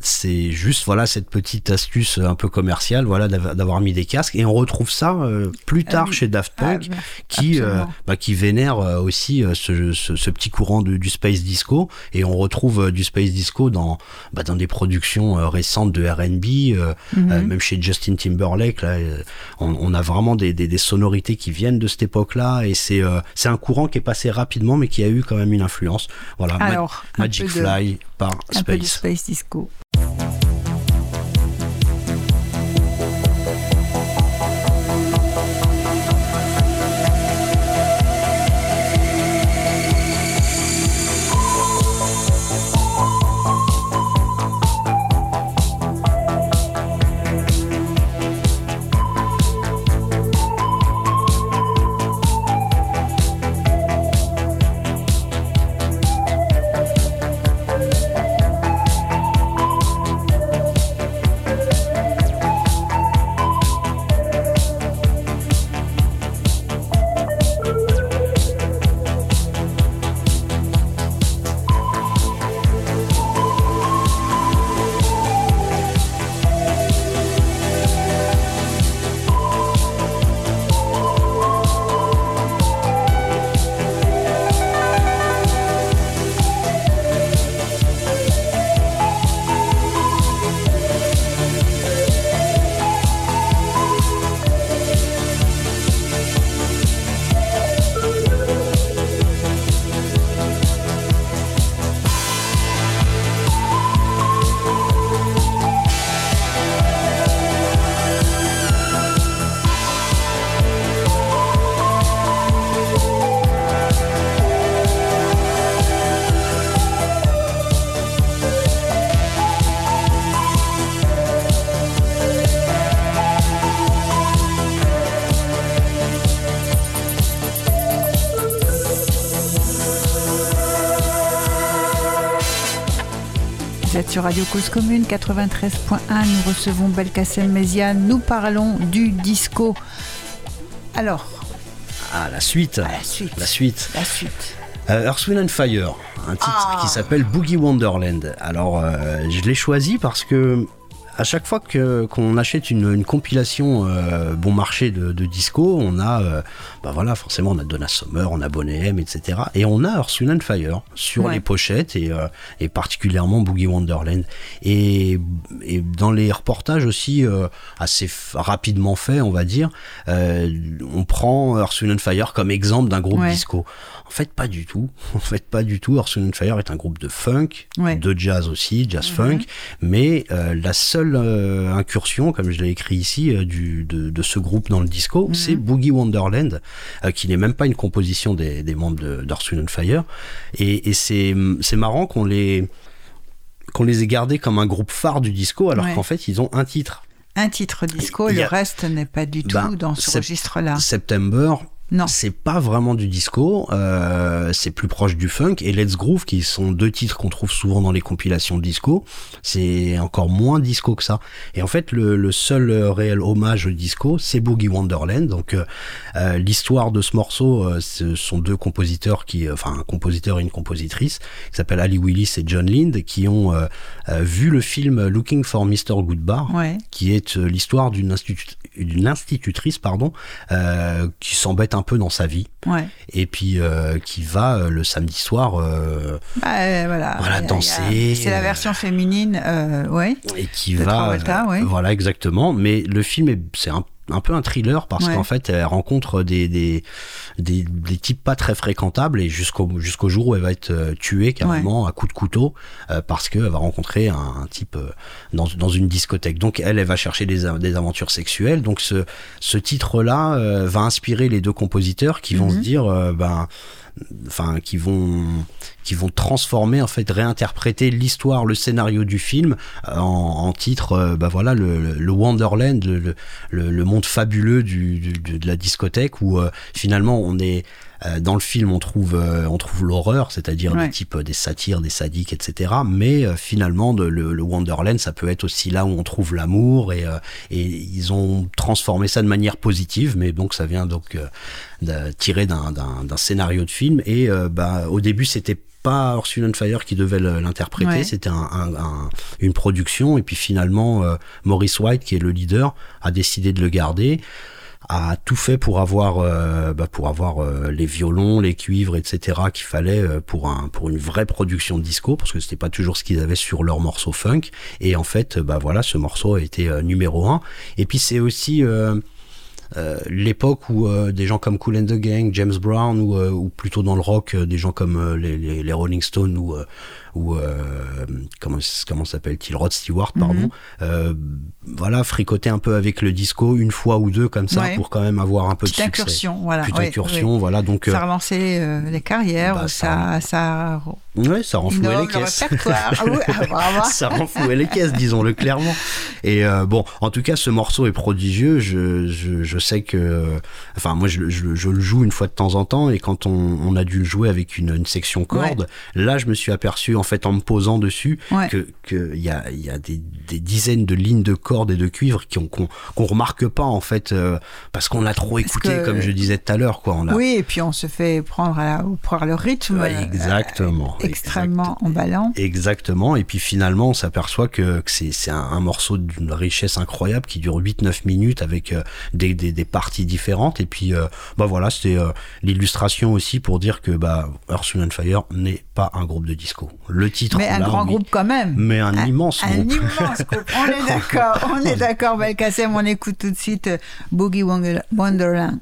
c'est juste voilà cette petite astuce un peu commerciale, voilà d'av- d'avoir mis des casques. Et on retrouve ça plus tard oui. chez Daft Punk, Ah, qui euh, absolument. bah, qui vénère aussi ce, ce, ce petit courant du, du space disco. Et on retrouve euh, du space disco dans bah, dans des productions euh, récentes de R&B, euh, Mhm. même chez Justin Timberlake. Là, on, on a vraiment des, des, des sonorités qui viennent de cette époque-là. Et c'est c'est un courant qui est passé rapidement, mais qui a eu quand même une influence. Voilà, Alors, Magic de- Fly par Un peu de Space. space disco. Sur Radio Cause Commune 93.1. Nous recevons Belkacem Méziane. Nous parlons du disco. Alors, Ah, la suite. à la suite. La suite. La suite. Euh, Earth, Wind and Fire, un titre Ah. qui s'appelle Boogie Wonderland. Alors, euh, je l'ai choisi parce que à chaque fois que qu'on achète une, une compilation euh, bon marché de, de disco, on a, euh, bah voilà, forcément, on a Donna Summer, on a Boney M, etc. Et on a Earth, Wind Fire sur Ouais. les pochettes et, euh, et particulièrement Boogie Wonderland. Et, et dans les reportages aussi assez rapidement faits, on va dire, on prend Earth, Wind Fire comme exemple d'un groupe Ouais. disco. En fait, pas du tout. En fait, pas du tout. Wind and Fire est un groupe de funk, Ouais. de jazz aussi, jazz funk, mais euh, la seule euh, incursion, comme je l'ai écrit ici, euh, du, de, de ce groupe dans le disco, Mhm. c'est Boogie Wonderland, qui n'est même pas une composition des, des membres de Wind and Fire. Et, et c'est marrant qu'on les qu'on les ait gardés comme un groupe phare du disco, alors Ouais. qu'en fait ils ont un titre. Un titre disco, le a- reste n'est pas du tout Ben, dans ce registre-là. September, Non. c'est pas vraiment du disco, euh, c'est plus proche du funk. Et Let's Groove, qui sont deux titres qu'on trouve souvent dans les compilations de disco, c'est encore moins disco que ça. Et en fait, le, le seul euh, réel hommage au disco, c'est Boogie Wonderland. Donc, euh, euh, l'histoire de ce morceau, euh, ce sont deux compositeurs qui, enfin, un compositeur et une compositrice, qui s'appellent Ali Willis et John Lind, qui ont vu le film Looking for Mr. Goodbar Ouais. qui est l'histoire d'une institu- d'une institutrice pardon euh, qui s'embête un peu dans sa vie Ouais. et puis euh, qui va euh, le samedi soir Bah, voilà. Voilà, danser, C'est la version féminine, ouais. et qui va Travolta, ouais. voilà exactement mais le film est c'est un un peu un thriller parce Ouais. qu'en fait elle rencontre des, des, des, des types pas très fréquentables et jusqu'au jusqu'au jour où elle va être euh, tuée carrément à coups de couteau euh, parce qu'elle va rencontrer un, un type euh, dans, dans une discothèque. Donc elle, elle va chercher des, des aventures sexuelles. Donc ce, ce titre-là euh, va inspirer les deux compositeurs qui vont Mhm. se dire, ben, enfin, qui vont, qui vont transformer en fait, réinterpréter l'histoire, le scénario du film en, en titre, euh, bah voilà, le, le Wonderland, le, le, monde fabuleux du, de, la discothèque où euh, finalement on est dans le film, on trouve, euh, on trouve l'horreur, c'est-à-dire Ouais. des types, euh, des satires, des sadiques, etc. Mais euh, finalement, de- le, le Wonderland, ça peut être aussi là où on trouve l'amour et, euh, et ils ont transformé ça de manière positive. Mais donc, ça vient donc euh, tiré d'un- scénario de film. Et euh, bah, au début, c'était pas Ursula Fire qui devait l'interpréter, Ouais. c'était un, un- un- une production. Et puis finalement, euh, Maurice White, qui est le leader, a décidé de le garder a tout fait pour avoir euh, bah, pour avoir euh, les violons, les cuivres, etc. qu'il fallait euh, pour un pour une vraie production de disco parce que c'était pas toujours ce qu'ils avaient sur leur morceau funk et en fait bah voilà ce morceau a été numéro un et puis c'est aussi l'époque où des gens comme Cool and the Gang, James Brown ou, ou plutôt dans le rock des gens comme les, les, Rolling Stones ou ou euh, comment comment s'appelle-t-il Rod Stewart pardon euh, voilà fricoter un peu avec le disco une fois ou deux comme ça Ouais. pour quand même avoir un peu Petite de succès incursion, voilà. petite ouais, incursion ouais. voilà donc Ça a relancé les carrières, bah, ça, ça, ça renflouait innove les le caisses répertoire. Ah oui, ah, bravo. ça renflouait les caisses, disons-le clairement. Et euh, bon, en tout cas, ce morceau est prodigieux. Je, je, je sais que, enfin, moi, je, je, le joue une fois de temps en temps, et quand on, on a dû le jouer avec une, une section corde, là, je me suis aperçu, en fait, en me posant dessus, Ouais. que qu'il y a, y a des, des dizaines de lignes de cordes et de cuivre qu'on qu'on remarque pas, en fait, euh, parce qu'on a trop écouté, que- comme je disais tout à l'heure, quoi. On a, Oui, et puis on se fait prendre à la- le rythme. Ouais, euh, exactement, extrêmement emballant. Exactement, et puis finalement on s'aperçoit que, que c'est un, un morceau d'une richesse incroyable qui dure 8-9 minutes avec euh, des, des, des parties différentes, et puis euh, bah voilà, c'était euh, l'illustration aussi pour dire que bah, Earth, Wind and Fire n'est pas un groupe de disco. Le titre, Mais un là, grand oui, groupe quand même. mais un, immense Un groupe. immense groupe. On est d'accord. On est d'accord, Belkacem. On écoute tout de suite. Boogie Wonderland.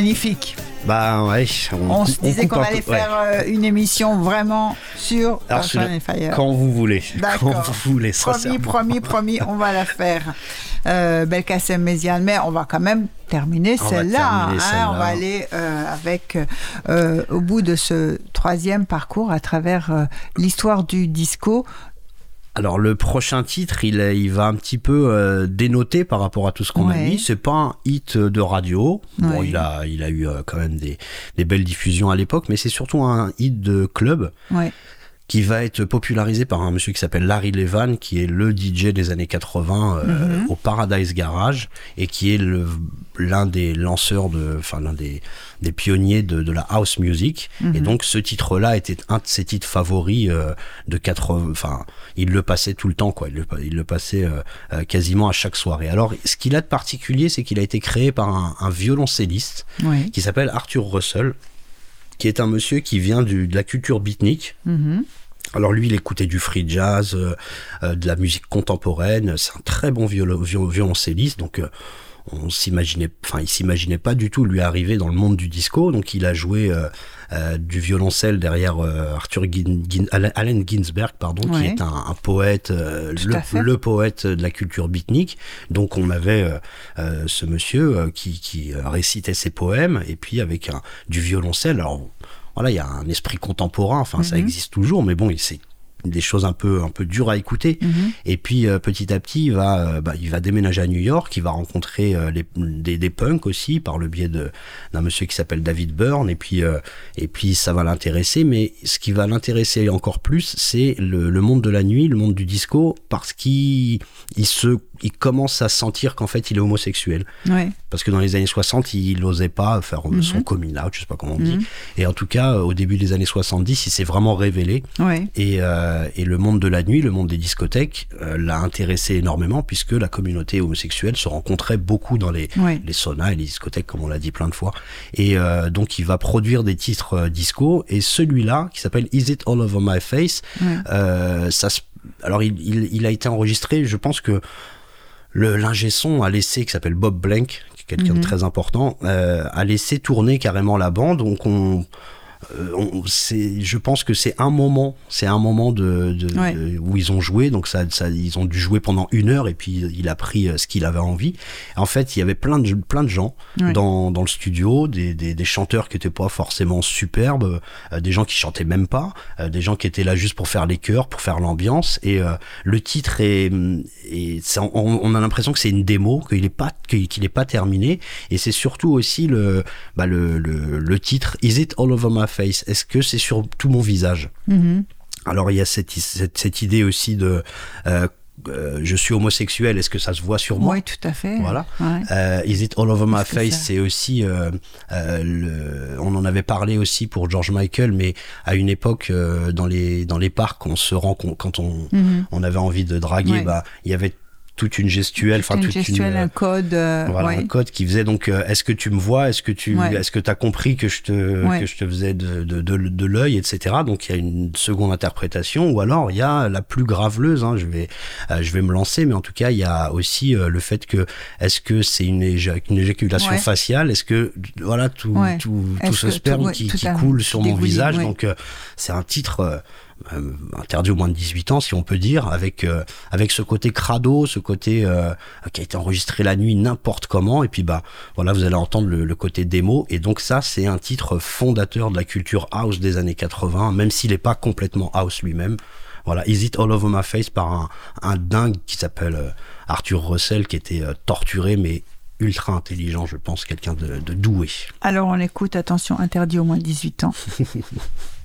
Magnifique. Bah ouais. On se disait qu'on allait ouais. faire euh, une émission vraiment sur Alors, Fire. Quand vous voulez. Quand D'accord. vous voulez, Promis, promis, promis, on va la faire. Euh, Belkacem Méziane, mais on va quand même terminer celle-là. hein. celle-là. on va aller euh, avec, euh, au bout de ce troisième parcours, à travers l'histoire du disco. Alors le prochain titre, il, va un petit peu euh, dénoter par rapport à tout ce qu'on a dit. C'est pas un hit de radio. Bon, il a, il a eu euh, quand même des, des belles diffusions à l'époque, mais c'est surtout un hit de club Ouais. Qui va être popularisé par un monsieur qui s'appelle Larry Levan, qui est le DJ des années 80 euh, Mhm. au Paradise Garage et qui est l'un des lanceurs de, enfin l'un des, des pionniers de, de la house music. Mhm. Et donc ce titre-là était un de ses titres favoris euh, de 80. Enfin, il le passait tout le temps, quoi. Il le, il le passait euh, quasiment à chaque soirée. Alors, ce qu'il a de particulier, c'est qu'il a été créé par un, un violoncelliste qui s'appelle Arthur Russell, qui est un monsieur qui vient du, de la culture beatnik. Mhm. Alors lui, il écoutait du free jazz, euh, euh, de la musique contemporaine. C'est un très bon violo- viol- violoncelliste, donc euh, on s'imaginait, enfin, il s'imaginait pas du tout lui arriver dans le monde du disco. Donc il a joué euh, du violoncelle derrière Arthur Gin- Gin- Allen Ginsberg, pardon, qui est un, un poète, le, le poète de la culture beatnik. Donc on avait ce monsieur qui, qui récitait ses poèmes et puis avec un, du violoncelle. Alors voilà, il y a un esprit contemporain, enfin ça Mhm. existe toujours, mais bon, c'est des choses un peu un peu dures à écouter. Mhm. Et puis euh, petit à petit, il va euh, bah, il va déménager à New York, il va rencontrer euh, les, des, des punks aussi par le biais de d'un monsieur qui s'appelle David Byrne et puis et puis ça va l'intéresser. Mais ce qui va l'intéresser encore plus, c'est le, le monde de la nuit, le monde du disco, parce qu'il il se il commence à sentir qu'en fait il est homosexuel. Ouais. Parce que dans les années 60, il n'osait pas faire son Mhm. coming out, je sais pas comment on dit. Mhm. Et en tout cas, euh, au début des années 70, il s'est vraiment révélé. Ouais. Et, euh, et le monde de la nuit, le monde des discothèques, euh, l'a intéressé énormément puisque la communauté homosexuelle se rencontrait beaucoup dans les, Ouais. les saunas et les discothèques, comme on l'a dit plein de fois. Et euh, donc, il va produire des titres disco. Et celui-là, qui s'appelle Is It All Over My Face, ça se- alors il, il, il a été enregistré, je pense que le l'ingé son a laissé, qui s'appelle Bob Blank, qui est quelqu'un Mhm. de très important, euh, a laissé tourner carrément la bande. Donc on, on- c'est, je pense que c'est un moment, c'est un moment de, de- Ouais. de- où ils ont joué. Donc ça, ça, ils ont dû jouer pendant une heure et puis il a pris euh, ce qu'il avait envie. En fait, il y avait plein de plein de gens Ouais. dans, dans le studio, des, des, des chanteurs qui étaient pas forcément superbes, euh, des gens qui chantaient même pas, euh, des gens qui étaient là juste pour faire les chœurs, pour faire l'ambiance. Et euh, le titre est, est on, on a l'impression que c'est une démo, qu'il est pas qu'il est pas terminé. Et c'est surtout aussi le, bah le, le, le titre Is it all over my face Est-ce que c'est sur tout mon visage Mhm. alors il y a cette, cette, cette idée aussi de euh, euh, je suis homosexuel, est-ce que ça se voit sur moi Oui, tout à fait. Voilà. Ouais. Euh, Is it all over my face c'est aussi, euh, le, on en avait parlé aussi pour George Michael, mais à une époque dans les dans les parcs, on se rend compte quand on Mhm. on avait envie de draguer, Ouais. bah il y avait toute une gestuelle, enfin Toute une gestuelle, une un code. euh, voilà, ouais. un code qui faisait donc euh, est-ce que tu me vois est-ce que tu Ouais. est-ce que tu as compris que je te Ouais. que je te faisais de de, de, de l'œil etc donc il y a une seconde interprétation ou alors il y a la plus graveleuse hein, je vais euh, je vais me lancer mais en tout cas il y a aussi euh, le fait que est-ce que c'est une, une éjaculation faciale est-ce que voilà tout tout, tout ce sperme qui, qui coule sur mon visage donc euh, c'est un titre euh, euh, interdit aux moins de 18 ans si on peut dire avec euh, avec ce côté crado ce côté euh, qui a été enregistré la nuit n'importe comment. Et puis bah voilà vous allez entendre le, le côté démo. Et donc ça c'est un titre fondateur de la culture house des années 80 même s'il n'est pas complètement house lui-même. Voilà Is It All Over My Face par un, un dingue qui s'appelle euh, Arthur Russell qui était euh, torturé mais ultra intelligent je pense quelqu'un de, de doué. Alors on écoute, attention, interdit au moins de 18 ans.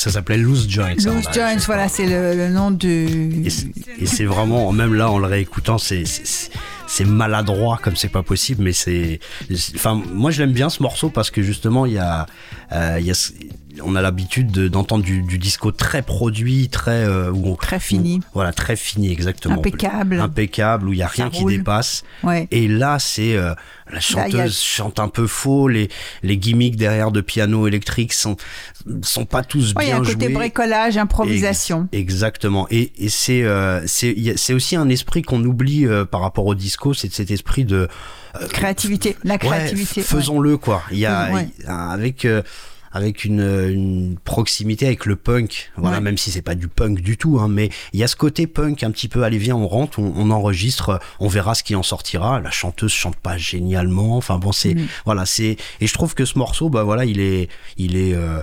Ça, s'appelait Loose Joints. hein, Loose là, Joints, voilà, c'est le, le nom du. Et c'est- vraiment, même là, en le réécoutant, c'est maladroit comme c'est pas possible, mais c'est. Enfin, moi, je l'aime bien ce morceau parce que justement, il y a, euh, il y a on a l'habitude de- d'entendre du, du disco très produit, très euh, où on- Très fini. où- voilà, très fini, exactement. Impeccable. Impeccable, où il y a Ça rien qui roule. dépasse. Ouais. Et là, c'est euh, la chanteuse a- chante un peu faux, les les gimmicks derrière de piano électrique sont sont pas tous Ouais, il y a bien un côté joués. bricolage, improvisation. Ex- exactement. Et, et c'est euh, c'est aussi un esprit qu'on oublie euh, par rapport au disco, c'est cet esprit de euh, Créativité, la créativité. faisons-le quoi. Il y a Ouais. il y a- avec euh, avec une, une proximité avec le punk, voilà, Ouais. même si c'est pas du punk du tout, hein, mais il y a ce côté punk un petit peu, allez viens, on rentre, on, on enregistre, on verra ce qui en sortira. La chanteuse chante pas génialement, enfin bon, c'est Mm. voilà, c'est et je trouve que ce morceau, bah voilà, il est il est euh,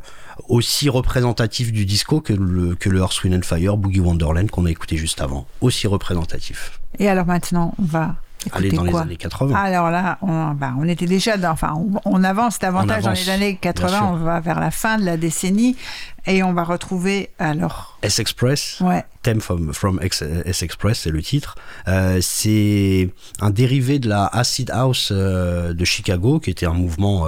aussi représentatif du disco que le que le Earth, Wind and Fire, Boogie Wonderland qu'on a écouté juste avant, aussi représentatif. Et alors maintenant, on va Allez écouter dans quoi les années 80. Alors là, on, bah, on était déjà dans, enfin, on, on avance davantage dans avance, les années bien 80, sûr. on va vers la fin de la décennie et on va retrouver alors, S-Express. ouais, Theme from, from S-Express, c'est le titre. Euh, c'est un dérivé de la Acid House euh, de Chicago, qui était un mouvement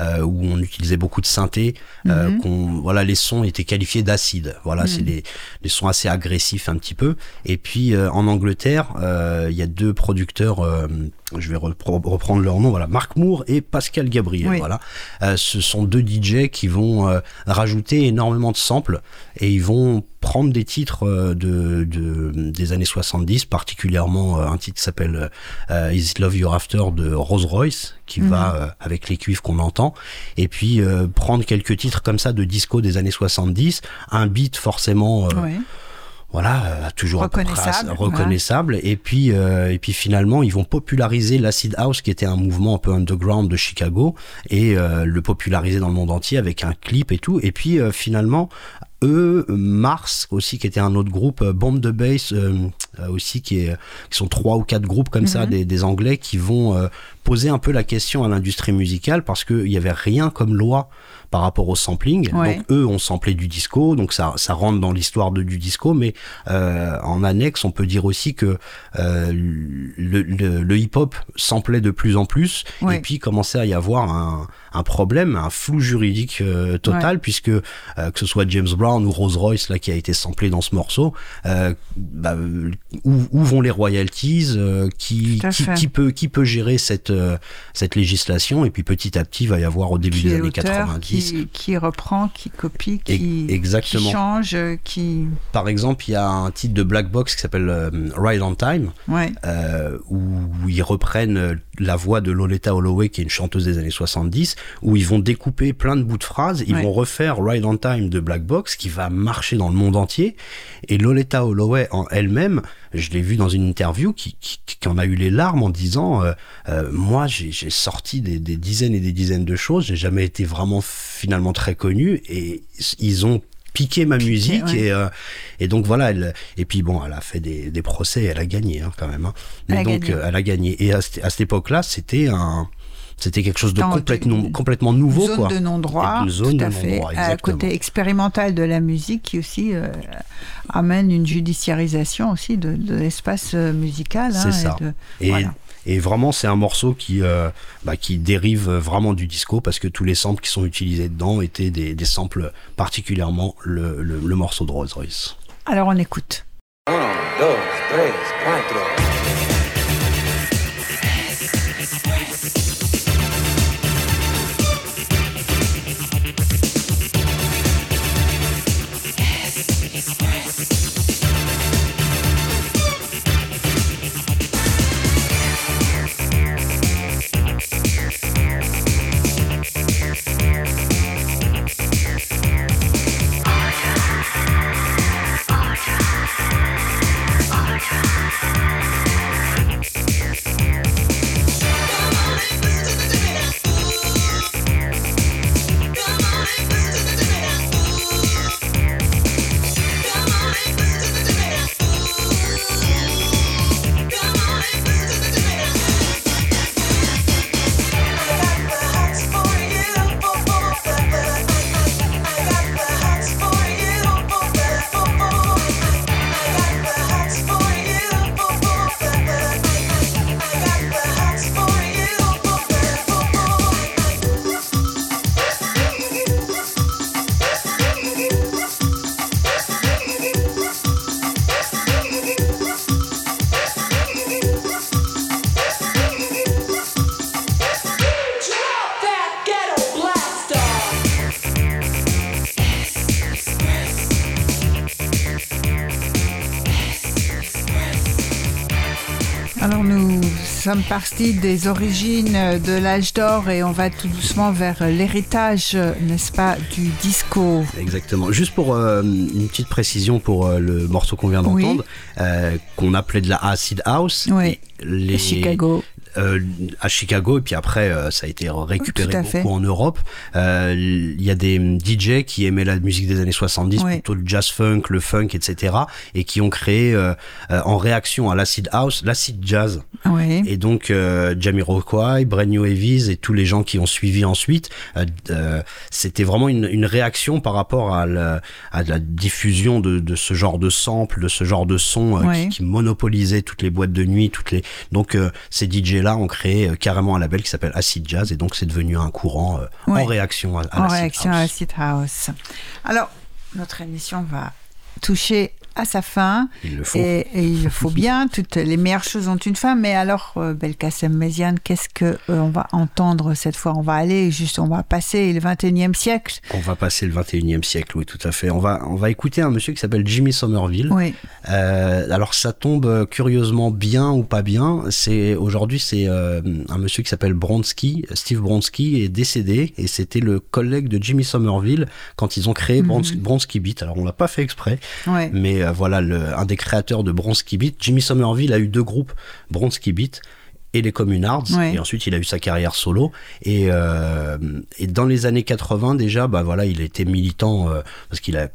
euh, où on utilisait beaucoup de synthé. Mhm. voilà, les sons étaient qualifiés d'acide. Voilà, c'est des, des sons assez agressifs un petit peu. Et puis en Angleterre, il y a deux producteurs. je vais reprendre leur nom. Voilà, Marc Moore et Pascal Gabriel. Oui. Voilà, ce sont deux DJ qui vont rajouter énormément de samples et ils vont prendre des titres euh, de, de- des années 70, particulièrement euh, un titre qui s'appelle euh, Is It Love You're After de Rolls Royce, qui Mhm. va euh, avec les cuivres qu'on entend, et puis euh, prendre quelques titres comme ça de disco des années 70, un beat forcément ouais. Voilà, euh, toujours à peu près Reconnaissable. Et puis, euh, et puis finalement, ils vont populariser l'acid house, qui était un mouvement un peu underground de Chicago, et euh, le populariser dans le monde entier avec un clip et tout. Et puis euh, finalement, eux, Mars aussi, qui était un autre groupe, Bomb de Bass aussi, qui, est, qui sont trois ou quatre groupes comme ça, Mhm. des, des Anglais, qui vont poser un peu la question à l'industrie musicale parce qu'il n'y avait rien comme loi par rapport au sampling. Ouais. Donc eux ont samplé du disco, donc ça, ça rentre dans l'histoire de, du disco, mais euh, en annexe, on peut dire aussi que euh, le, le- le hip-hop samplait de plus en plus, Ouais. et puis commençait à y avoir un, un problème, un flou juridique euh, total, puisque euh, que ce soit James Brown ou Rose Royce là qui a été samplé dans ce morceau, euh, bah, où, où vont les royalties, euh, qui, qui, qui peut qui peut gérer cette euh, cette législation, et puis petit à petit il va y avoir au début Qui des années l'auteur, 90 qui, qui reprend, qui copie, qui, exactement. qui change, qui, Par exemple, il y a un titre de Black Box qui s'appelle euh, Ride on Time, ouais, euh, où ils reprennent euh, la voix de Loletta Holloway, qui est une chanteuse des années 70, où ils vont découper plein de bouts de phrases, ils Ouais. vont refaire Ride on Time de Black Box, qui va marcher dans le monde entier. Et Loletta Holloway en elle-même, je l'ai vu dans une interview, qui, qui, qui en a eu les larmes en disant, euh, euh, moi j'ai j'ai sorti des, des dizaines et des dizaines de choses, j'ai jamais été vraiment finalement très connu, et ils ont piqué ma musique ouais. et, euh, et donc voilà elle, et puis bon elle a fait des, des procès elle a gagné hein, quand même hein. mais Elle donc euh, elle a gagné et à, cette- à cette époque là c'était un c'était quelque chose de Dans complètement une complètement nouveau zone quoi de non-droit, Une zone tout à de fait. non-droit, côté expérimental de la musique qui aussi euh, amène une judiciarisation aussi de, de l'espace musical. C'est hein, ça. Et de- Et, voilà. Et vraiment, c'est un morceau qui, euh, bah, qui dérive vraiment du disco parce que tous les samples qui sont utilisés dedans étaient des, des samples particulièrement le, le, le morceau de Rolls Royce. Alors on écoute. Un, dos, tres, cuatro. Sommes partis des origines de l'âge d'or et on va tout doucement vers l'héritage, n'est-ce pas, du disco. Exactement. Juste pour euh, une petite précision pour euh, le morceau qu'on vient Oui. d'entendre, euh, qu'on appelait de la acid house. Oui. Les, Chicago. Euh, à Chicago et puis après euh, ça a été récupéré beaucoup fait. en Europe. Euh, Il y a des DJ qui aimaient la musique des années 70, Oui. plutôt le jazz funk, le funk, etc. et qui ont créé en réaction à l'acid house, l'acid jazz. Et donc Jamiroquai, Brand New Heavies et tous les gens qui ont suivi ensuite, c'était vraiment une, une réaction par rapport à la, à la diffusion de, de ce genre de sample, de ce genre de son Ouais. qui, qui monopolisait toutes les boîtes de nuit, toutes les. Donc ces DJ là ont créé euh, carrément un label qui s'appelle Acid Jazz et donc c'est devenu un courant euh, en réaction à, à en réaction house. Acid House. Alors, notre émission va toucher à sa fin. Il le faut. Et, et il le faut bien, toutes les meilleures choses ont une fin. Mais alors, euh, Belkacem Méziane, qu'est-ce que euh, on va entendre cette fois? On va aller juste, on va passer le 21e siècle. On va passer le 21e siècle, oui, tout à fait. On va, on va écouter un monsieur qui s'appelle Jimmy Somerville. Oui, Euh, alors ça tombe euh, curieusement bien ou pas bien. C'est aujourd'hui c'est un monsieur qui s'appelle Bronsky, Steve Bronsky est décédé et c'était le collègue de Jimmy Somerville quand ils ont créé Brons- Bronsky Beat. Alors on l'a pas fait exprès, ouais. mais euh, voilà le, un des créateurs de Bronsky Beat. Jimmy Somerville a eu deux groupes, Bronsky Beat et les Communards Ouais. et ensuite il a eu sa carrière solo et, euh, et dans les années 80 déjà bah voilà il était militant euh, parce qu'il a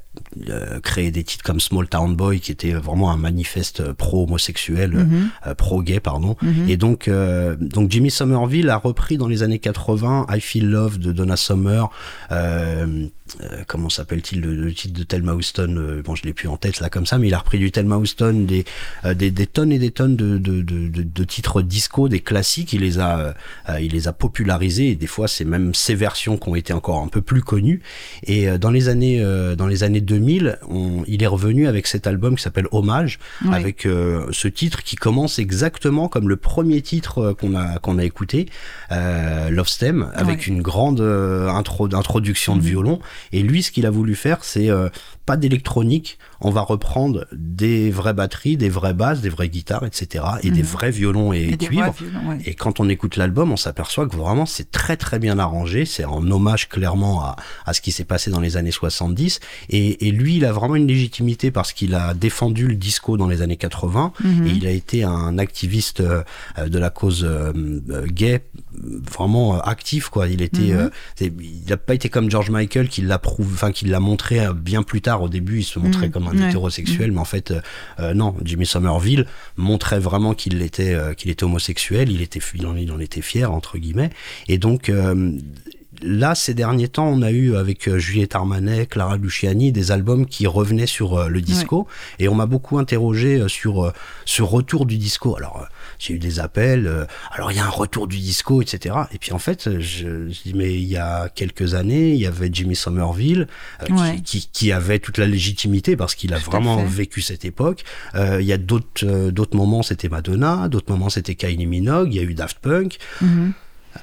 euh, créé des titres comme Small Town Boy qui était vraiment un manifeste pro homosexuel Mhm. pro gay pardon et donc donc Jimmy Somerville a repris dans les années 80 I Feel Love de Donna Summer euh, euh, comment s'appelle-t-il le, le titre de Thelma Houston euh, bon je l'ai plus en tête là comme ça mais il a repris du Thelma Houston des euh, des, des tonnes et des tonnes de, de, de, de, titres disco des classiques. Il les a euh, il les a popularisés et des fois c'est même ces versions qui ont été encore un peu plus connues. Et euh, dans les années euh, dans les années 2000 on, il est revenu avec cet album qui s'appelle Hommage Oui. avec euh, ce titre qui commence exactement comme le premier titre euh, qu'on a qu'on a écouté euh, Love Stem avec une grande euh, intro d'introduction de violon et lui ce qu'il a voulu faire c'est euh, pas d'électronique on va reprendre des vraies batteries des vraies basses des vraies guitares etc et des vrais violons et, cuivres vrais violons, ouais. et quand on écoute l'album, on s'aperçoit que vraiment c'est très très bien arrangé. C'est en hommage clairement à, à ce qui s'est passé dans les années 70. Et, et lui, il a vraiment une légitimité parce qu'il a défendu le disco dans les années 80 Mhm. et il a été un activiste euh, de la cause euh, euh, gay vraiment actif quoi. Il était, Mhm. il n'a pas été comme George Michael qui l'approuve, enfin qui l'a montré bien plus tard. Au début, il se montrait Mhm. comme un Ouais. hétérosexuel, mais en fait, euh, euh, non. Jimmy Somerville montrait vraiment qu'il était, euh, qu'il était homosexuel. Il était, il en, il en était fier entre guillemets. Et donc. Là, ces derniers temps, on a eu avec euh, Juliette Armanet, Clara Luciani, des albums qui revenaient sur euh, le disco, et on m'a beaucoup interrogé euh, sur ce retour du disco. Alors, j'ai eu des appels, alors il y a un retour du disco, etc. Et puis en fait, je, je dis, mais il y a quelques années, il y avait Jimmy Somerville, euh, qui- Ouais. qui, qui, avait toute la légitimité parce qu'il a Tout vraiment vécu cette époque. Euh, il y a d'autres moments, c'était Madonna, d'autres moments, c'était Kylie Minogue, il y a eu Daft Punk. Mhm.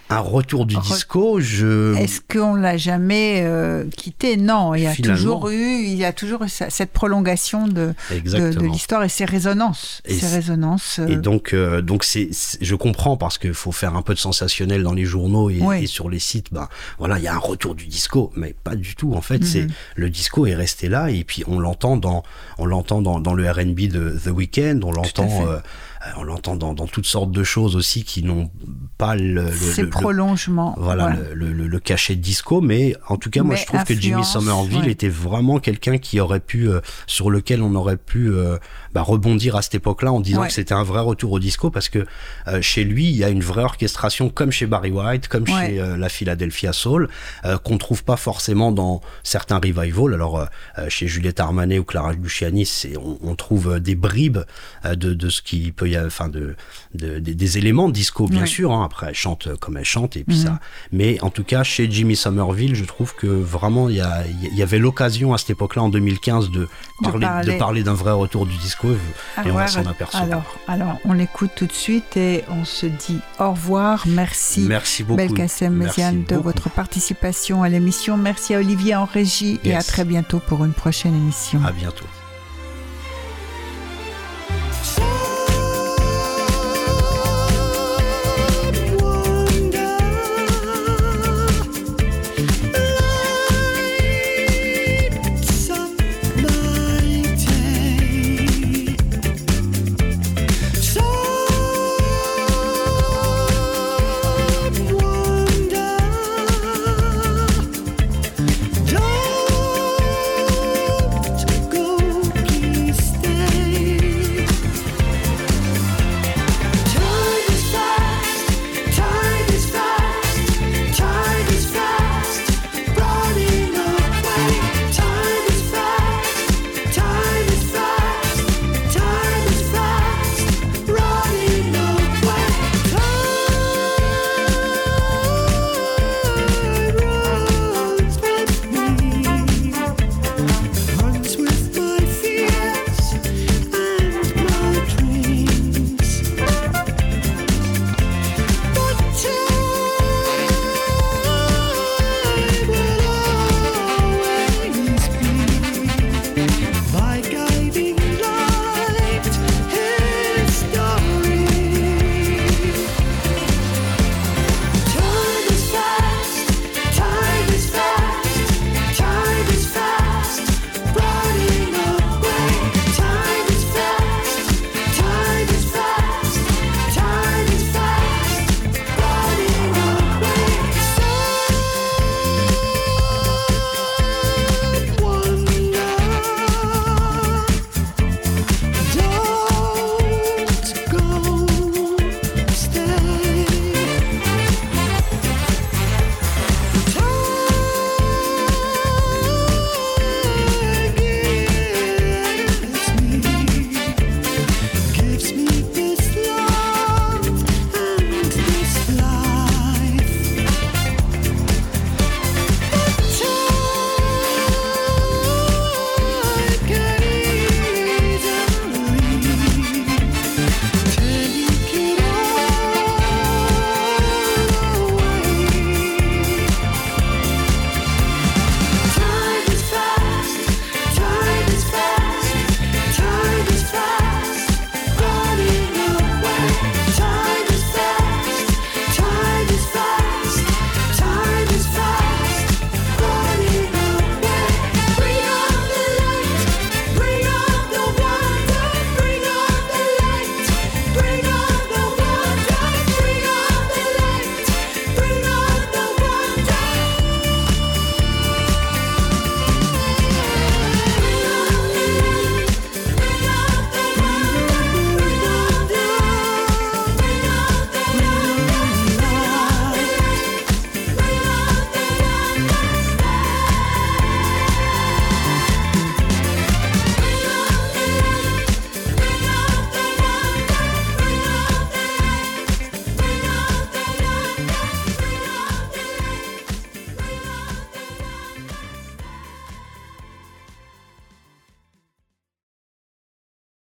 Un retour du Re- disco, je... Est-ce qu'on l'a jamais euh, quitté Non, il y a Finalement. toujours eu, il y a toujours eu cette prolongation de, de, l'histoire et ses résonances. Et ses résonances. euh, Et donc, euh, donc c'est, je comprends parce qu'il faut faire un peu de sensationnel dans les journaux et, Oui. et sur les sites. Ben voilà, il y a un retour du disco, mais pas du tout. En fait, Mhm. c'est le disco est resté là et puis on l'entend dans, on l'entend dans, dans le R&B de The Weeknd, on l'entend, euh, on l'entend dans, dans toutes sortes de choses aussi qui n'ont pas le, le- le- prolongements. voilà. Le, le- le cachet de disco, mais en tout cas, moi je trouve que Jimmy Somerville ouais. était vraiment quelqu'un qui aurait pu, euh, sur lequel on aurait pu euh, bah, rebondir à cette époque-là en disant Ouais. que c'était un vrai retour au disco parce que euh, chez lui, il y a une vraie orchestration comme chez Barry White, comme Ouais. chez euh, la Philadelphia Soul, euh, qu'on trouve pas forcément dans certains revivals. Alors euh, chez Juliette Armanet ou Clara Luciani, on, on trouve des bribes de, de ce qui peut y avoir, enfin de, de- des- des éléments disco bien Ouais. sûr. hein. Après, elle chante comme elle chante et puis Mhm. ça. Mais en tout cas, chez Jimmy Somerville, je trouve que vraiment il y, y avait l'occasion à cette époque-là, en 2015, de De parler, parler. de parler d'un vrai retour du disco Ah et on va ouais, s'en ouais. apercevoir. Alors, alors, on l'écoute tout de suite et on se dit au revoir. Merci. Merci beaucoup. Belkacem de beaucoup. votre participation à l'émission. Merci à Olivier en régie et à très bientôt pour une prochaine émission. À bientôt.